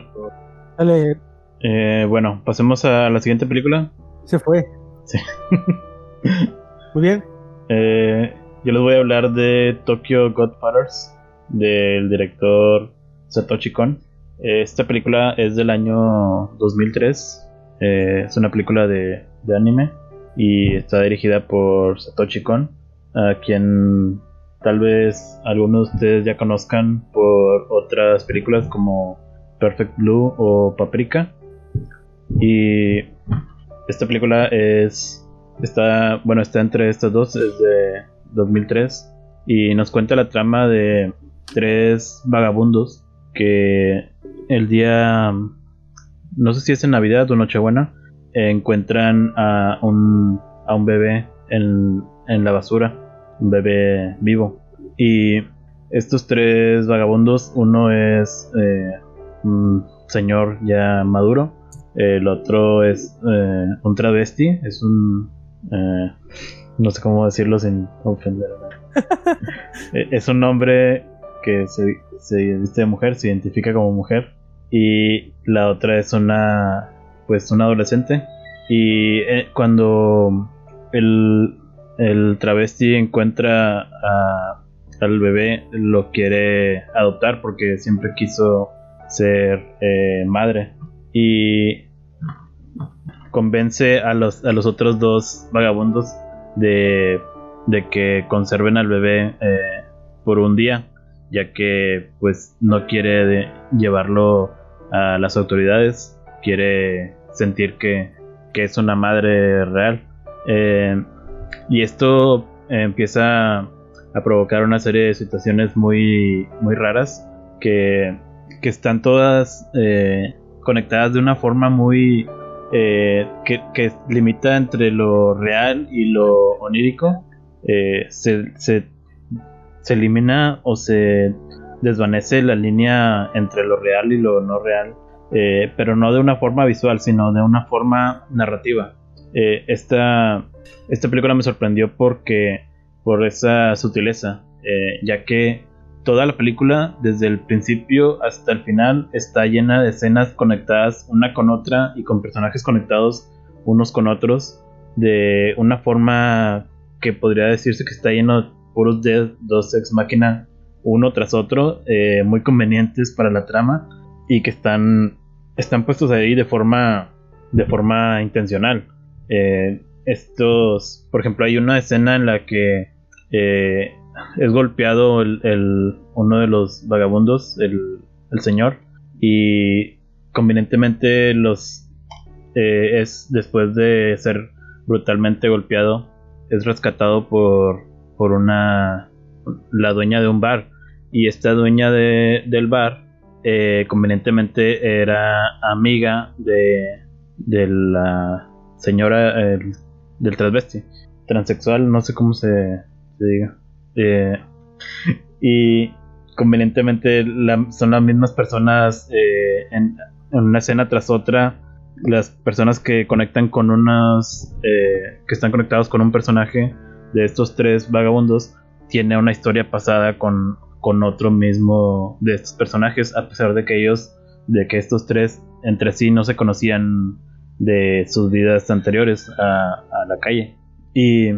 Dale, Eh, bueno, pasemos a la siguiente película. se fue. Sí. Muy bien. Eh, yo les voy a hablar de Tokyo Godfathers del director Satoshi Kon. Eh, Esta película es del año 2003. Eh, es una película de, de anime y está dirigida por Satoshi Kon, a quien tal vez algunos de ustedes ya conozcan por otras películas como Perfect Blue o Paprika. Y esta película es está bueno está entre estas dos es de 2003 y nos cuenta la trama de tres vagabundos que el día no sé si es en Navidad o Nochebuena encuentran a un a un bebé en, en la basura un bebé vivo y estos tres vagabundos uno es eh, un señor ya maduro el otro es eh, un travesti, es un... eh, no sé cómo decirlo sin ofender. Eh, es un hombre que se, se viste de mujer, se identifica como mujer. Y la otra es una... Pues una adolescente. Y eh, cuando el, el travesti encuentra a- al bebé, lo quiere adoptar porque siempre quiso ser eh, madre y convence a los, a los otros dos vagabundos de, de que conserven al bebé eh, por un día, ya que pues no quiere llevarlo a las autoridades, quiere sentir que, que es una madre real. Eh, y esto eh, empieza a provocar una serie de situaciones muy, muy raras que, que están todas eh, conectadas de una forma muy eh, que, que limita entre lo real y lo onírico. Se, se, se elimina o se desvanece la línea entre lo real y lo no real, eh, pero no de una forma visual, sino de una forma narrativa. Eh, esta, esta película me sorprendió porque por esa sutileza, eh, ya que toda la película, desde el principio hasta el final, está llena de escenas conectadas una con otra y con personajes conectados unos con otros de una forma que podría decirse que está lleno de puros de dos ex máquina uno tras otro, muy convenientes para la trama y que están, están puestos ahí de forma, de forma intencional. Eh, estos, por ejemplo, hay una escena en la que eh, es golpeado el, uno de los vagabundos, el, el señor, y convenientemente los es después de ser brutalmente golpeado es rescatado por por una la dueña de un bar y esta dueña de, del bar eh, convenientemente era amiga de, la señora del transvesti transexual no sé cómo se, diga. Eh, y convenientemente son las mismas personas eh, en, una escena tras otra las personas que conectan con unas que están conectados con un personaje de estos tres vagabundos tiene una historia pasada con, con otro mismo de estos personajes, a pesar de que ellos, de que estos tres entre sí no se conocían de sus vidas anteriores a, la calle. Y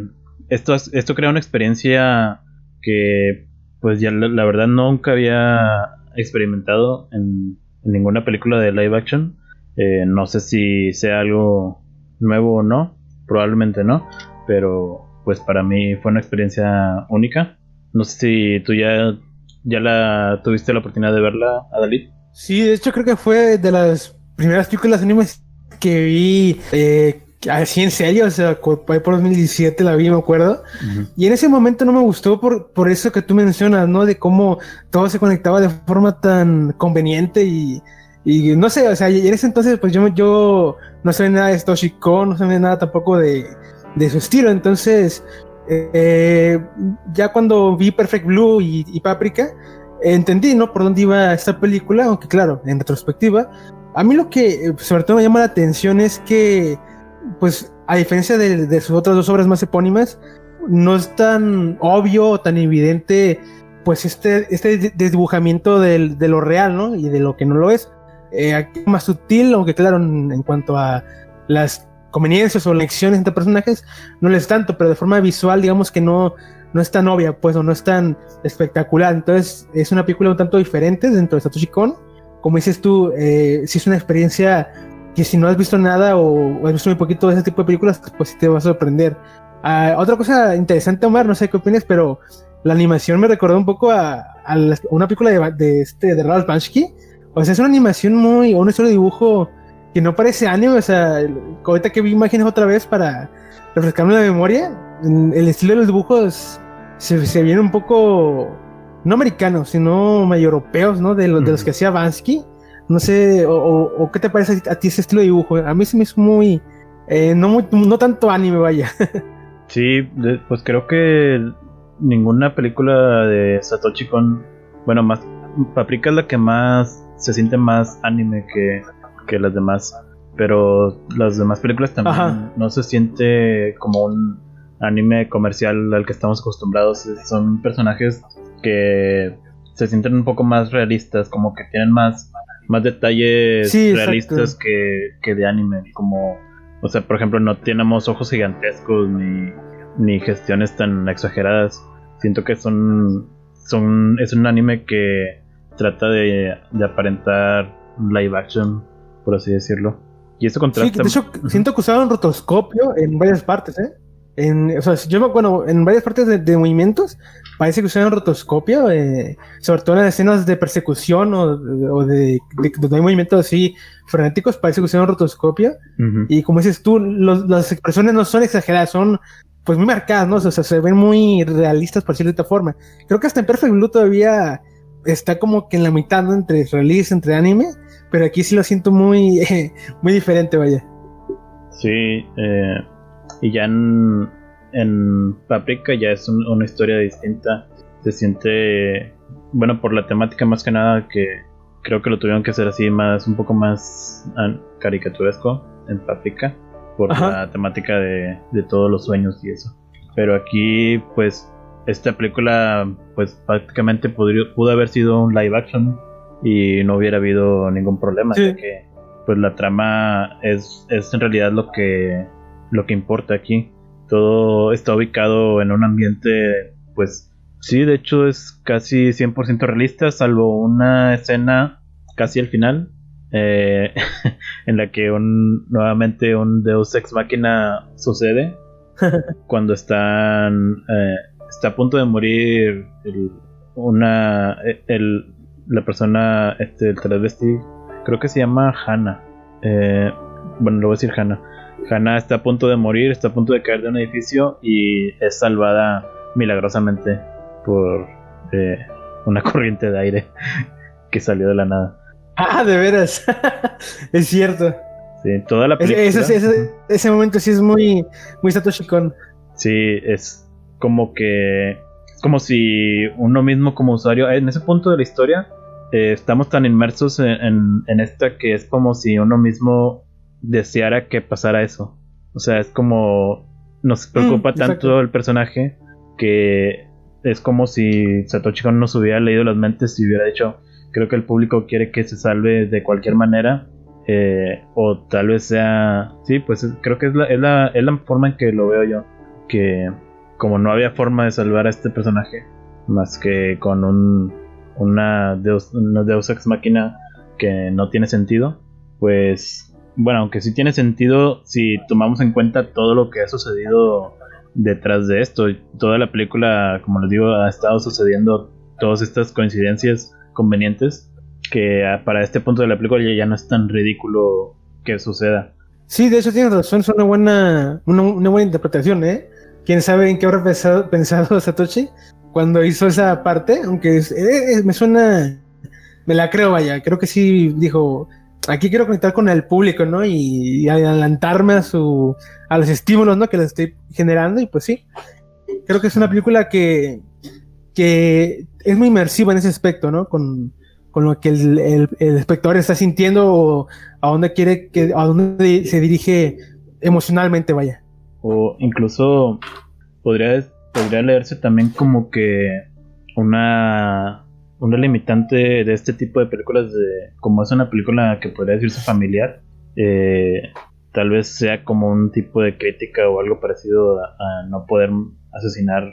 esto, esto crea una experiencia que pues ya la, verdad nunca había experimentado en, ninguna película de live action. Eh, no sé si sea algo nuevo o no, probablemente no, pero pues para mí fue una experiencia única. No sé si tú ya, ya la tuviste la oportunidad de verla, Adalid. Sí, de hecho creo que fue de las primeras películas animes que vi eh, así en serio, o sea, por, por 2017 la vi, me acuerdo. Y en ese momento no me gustó por, por eso que tú mencionas, ¿no? De cómo todo se conectaba de forma tan conveniente y, y no sé, o sea, y en ese entonces pues yo, yo no sabía nada de Stoshiko, no sabía nada tampoco de, de su estilo. Entonces, eh, ya cuando vi Perfect Blue y, Paprika, entendí, ¿no? Por dónde iba esta película, aunque claro, en retrospectiva, a mí lo que eh, sobre todo me llama la atención es que, pues, a diferencia de, sus otras dos obras más epónimas, no es tan obvio o tan evidente, pues, este, este desdibujamiento de lo real, ¿no? Y de lo que no lo es. Eh, más sutil, aunque claro, en cuanto a las conveniencias o lecciones entre personajes, no les tanto, pero de forma visual, digamos que no, no es tan obvia, pues, o no es tan espectacular. Entonces, es una película un tanto diferente dentro de Satoshi Kon. Como dices tú, eh, si es una experiencia que si no has visto nada o, has visto muy poquito de ese tipo de películas, pues sí te va a sorprender. Ah, otra cosa interesante, Omar, no sé qué opinas, pero la animación me recordó un poco a, una película de, de, este, de Ralph Bansky. O sea, es una animación muy, o un estilo de dibujo que no parece anime, o sea, ahorita que vi imágenes otra vez para refrescarme la memoria, el estilo de los dibujos se, se viene un poco, no americanos, sino más europeos, ¿no? De, los de los que hacía Vansky. No sé, o, qué te parece a ti ese estilo de dibujo. A mí se me hizo muy, eh, no, muy, no tanto anime, vaya. sí, pues creo que ninguna película de Satoshi Kon, bueno, más, Paprika es la que más se siente más anime que, que las demás. Pero las demás películas también no se siente como un anime comercial al que estamos acostumbrados. Son personajes que se sienten un poco más realistas, como que tienen más, más detalles realistas que, que, de anime. Como, o sea, por ejemplo, no tenemos ojos gigantescos ni, ni gestiones tan exageradas. Siento que son, son es un anime que trata de, de aparentar live action por así decirlo. Y esto contrasta. de hecho, siento que usaron rotoscopio en varias partes, ¿eh? En, o sea, yo, bueno, en varias partes de, movimientos parece que usaron rotoscopio, eh, sobre todo en las escenas de persecución o, de, donde hay movimientos así frenéticos, parece que usaron rotoscopio. Y como dices tú, las expresiones no son exageradas, son pues muy marcadas, ¿no? O sea, se ven muy realistas por cierta forma. Creo que hasta en Perfect Blue todavía está como que en la mitad, ¿no? Entre realista, entre anime pero aquí sí lo siento muy, muy diferente, vaya. Sí, eh, y ya en, en Paprika ya es una historia distinta. Se siente, bueno, por la temática más que nada, que creo que lo tuvieron que hacer así, más un poco más caricaturesco en Paprika, por la temática de, de todos los sueños y eso. Pero aquí, pues, esta película, pues prácticamente pudo haber sido un live action y no hubiera habido ningún problema, ya que pues la trama es, es en realidad lo que, lo que importa aquí. Todo está ubicado en un ambiente pues Sí, de hecho es casi 100% realista, salvo una escena casi al final, eh, en la que un, nuevamente un Deus Ex Máquina sucede, cuando están, eh, está a punto de morir el, una, el, la persona, este, el travesti, creo que se llama Hannah. Eh, bueno, lo voy a decir Hannah. Hannah está a punto de morir, está a punto de caer de un edificio y es salvada milagrosamente por eh, una corriente de aire que salió de la nada. Ah, de veras. es cierto. Sí, toda la película. Ese, ese, ese, momento sí es muy, muy Satoshi Kon. Sí, es como que. Como si uno mismo, como usuario, en ese punto de la historia, eh, estamos tan inmersos en, en, esta que es como si uno mismo deseara que pasara eso. O sea, es como. Nos preocupa Mm, tanto el personaje que es como si Satoshi Kon nos hubiera leído las mentes y hubiera dicho, creo que el público quiere que se salve de cualquier manera. eh, o tal vez sea... Sí, pues es- creo que es la, es, la, es la forma en que lo veo yo. Que como no había forma de salvar a este personaje, más que con un, una, Deus, una Deus Ex Máquina que no tiene sentido, pues bueno, aunque sí tiene sentido si tomamos en cuenta todo lo que ha sucedido detrás de esto. Toda la película, como les digo, ha estado sucediendo todas estas coincidencias convenientes que para este punto de la película ya, no es tan ridículo que suceda. Sí, de hecho tienes razón, es una buena, una buena interpretación, ¿eh? Quién sabe en qué habrá pensado, pensado Satoshi cuando hizo esa parte, aunque eh, eh, me suena, me la creo, vaya, creo que sí dijo, aquí quiero conectar con el público, ¿no? Y, adelantarme a su, a los estímulos, ¿no? Que les estoy generando, y pues sí, creo que es una película que, que es muy inmersiva en ese aspecto, ¿no? Con, con lo que el, el- el espectador está sintiendo o a dónde quiere que, a dónde se dirige emocionalmente, vaya. O incluso podría, podría leerse también como que una, una limitante de este tipo de películas, de, como es una película que podría decirse familiar, eh, tal vez sea como un tipo de crítica o algo parecido a, a no poder asesinar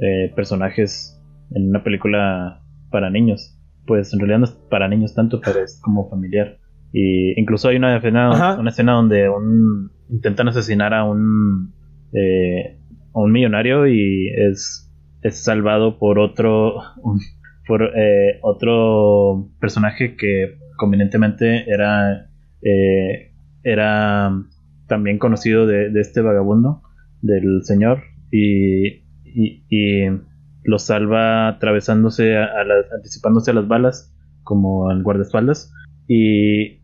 eh, personajes en una película para niños. Pues en realidad no es para niños tanto, pero es como familiar. Y incluso hay una escena, Ajá. una escena donde un, intentan asesinar a un, eh, a un millonario y es, es salvado por otro, un- por eh, otro personaje que convenientemente era, eh, era también conocido de, de este vagabundo, del señor, y, y, y lo salva atravesándose a, a las, anticipándose a las balas como el guardaespaldas. Y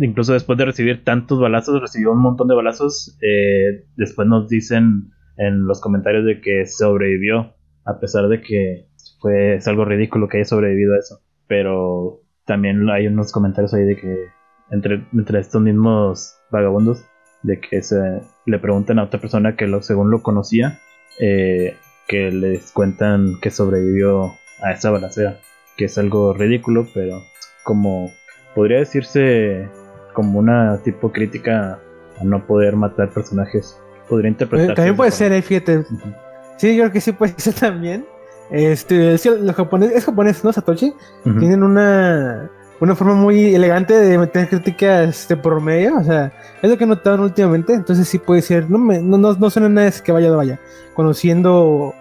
incluso después de recibir tantos balazos, recibió un montón de balazos. eh, después nos dicen en los comentarios de que sobrevivió, a pesar de que fue es algo ridículo que haya sobrevivido a eso. Pero también hay unos comentarios ahí de que entre, entre estos mismos vagabundos, de que se le preguntan a otra persona que lo, según lo conocía, eh, que les cuentan que sobrevivió a esa balacera, que es algo ridículo, pero como podría decirse como una tipo crítica a no poder matar personajes. Podría interpretarse. Eh, También de puede ser, eh, fíjate. Sí, yo creo que sí puede ser también. Este, sí, los japoneses, es japonés, ¿no? Satoshi. Tienen una, una forma muy elegante de meter críticas de por medio. O sea, es lo que he notado últimamente. Entonces sí puede ser. No, me, no, no, no suena nada de que vaya, vaya. Conociendo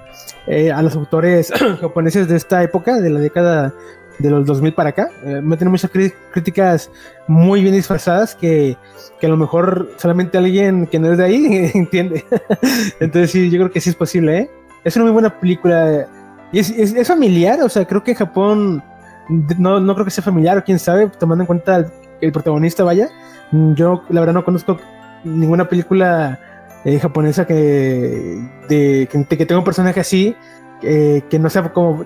eh, a los autores japoneses de esta época, de la década de los 2000 para acá, eh, meten muchas crí- críticas muy bien disfrazadas que, que a lo mejor solamente alguien que no es de ahí entiende. Entonces sí, yo creo que sí es posible, ¿eh? Es una muy buena película. Y es, es, es familiar, o sea, creo que en Japón no, no creo que sea familiar, o quién sabe, tomando en cuenta el, el protagonista, vaya. Mm, Yo, la verdad, no conozco ninguna película eh, japonesa que, de, que, que tenga un personaje así, eh, que no sea como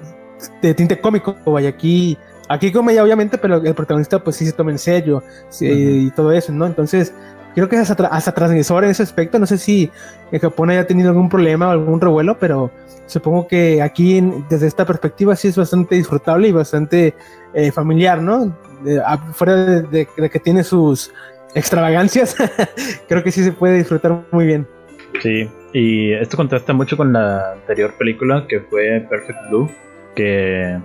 de tinte cómico, vaya. Aquí, aquí comedia, obviamente, pero el protagonista, pues sí se toma en serio sí, y todo eso, ¿no? Entonces, creo que es hasta, hasta transgresor en ese aspecto. No sé si en Japón haya tenido algún problema o algún revuelo, pero supongo que aquí, en- desde esta perspectiva, sí es bastante disfrutable y bastante eh, familiar, ¿no? Eh, a- fuera de, de- de que tiene sus extravagancias, creo que sí se puede disfrutar muy bien. Sí, y esto contrasta mucho con la anterior película que fue Perfect Blue, que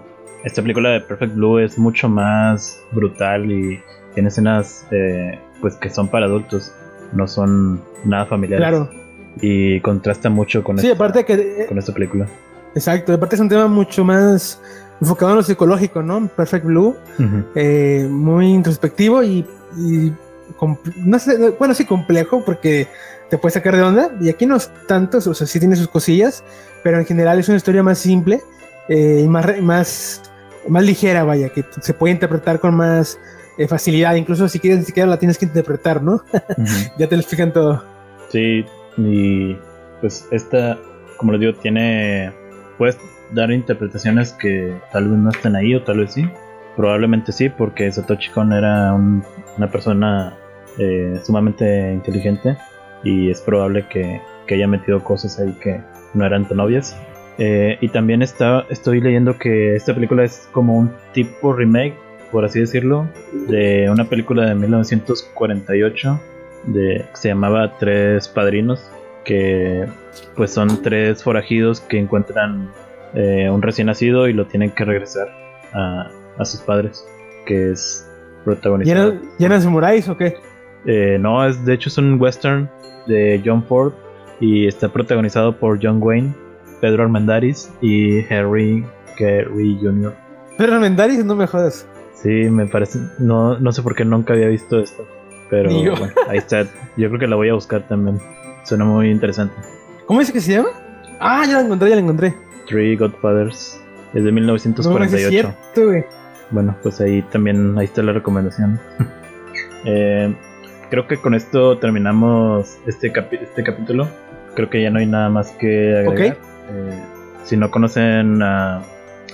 esta película de Perfect Blue es mucho más brutal y tiene escenas eh, pues que son para adultos, no son nada familiares. Claro. Y contrasta mucho con, Sí, esta, aparte que. eh, con esta película. Exacto, aparte es un tema mucho más enfocado en lo psicológico, ¿no? Perfect Blue, eh, muy introspectivo y, no sé, bueno, sí complejo porque te puede sacar de onda y aquí no es tanto, o sea, sí tiene sus cosillas, pero en general es una historia más simple eh, y más, más, más ligera, vaya, que se puede interpretar con más eh, facilidad, incluso si quieres ni siquiera la tienes que interpretar, ¿no? Ya te lo explican todo. Sí, y pues esta, como les digo, tiene. Puedes dar interpretaciones que tal vez no estén ahí o tal vez sí. Probablemente sí, porque Satoshi Kon era un- una persona eh, sumamente inteligente y es probable que, que haya metido cosas ahí que no eran tan obvias. Eh, y también está, estoy leyendo que esta película es como un tipo remake, por así decirlo, de una película de 1948 de, que se llamaba Tres Padrinos, que pues son tres forajidos que encuentran eh, un recién nacido y lo tienen que regresar a, a sus padres, que es protagonizado. ¿Llenas, ¿Llenas samuráis o qué? Eh, no, es de hecho es un western de John Ford y está protagonizado por John Wayne, Pedro Armendáriz y Harry Carey Jr. Pero Mendaris, no me jodas. Sí, me parece, no, no sé por qué nunca había visto esto, pero bueno, ahí está. Yo creo que la voy a buscar también. Suena muy interesante. ¿Cómo dice que se llama? Ah, ya la encontré, ya la encontré. Three Godfathers es de No, no, sí 1948. es cierto, güey. Bueno, pues ahí también, ahí está la recomendación. Eh, creo que con esto terminamos este, capi- este capítulo. Creo que ya no hay nada más que agregar. Ok. Eh, si no conocen a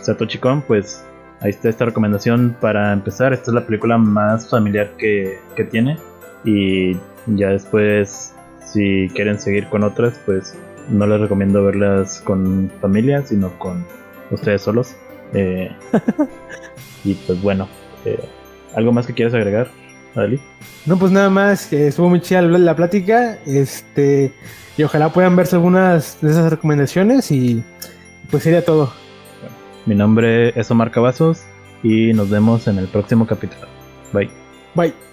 Satoshi Kon, pues ahí está esta recomendación para empezar. Esta es la película más familiar que, que tiene. Y ya después, si quieren seguir con otras, pues no les recomiendo verlas con familia, sino con ustedes solos. Eh, y pues bueno, eh, ¿algo más que quieras agregar, Ali? No, pues nada más, que estuvo muy chida la, la plática. Este, y ojalá puedan verse algunas de esas recomendaciones y pues sería todo. Mi nombre es Omar Cavazos y nos vemos en el próximo capítulo. Bye. Bye.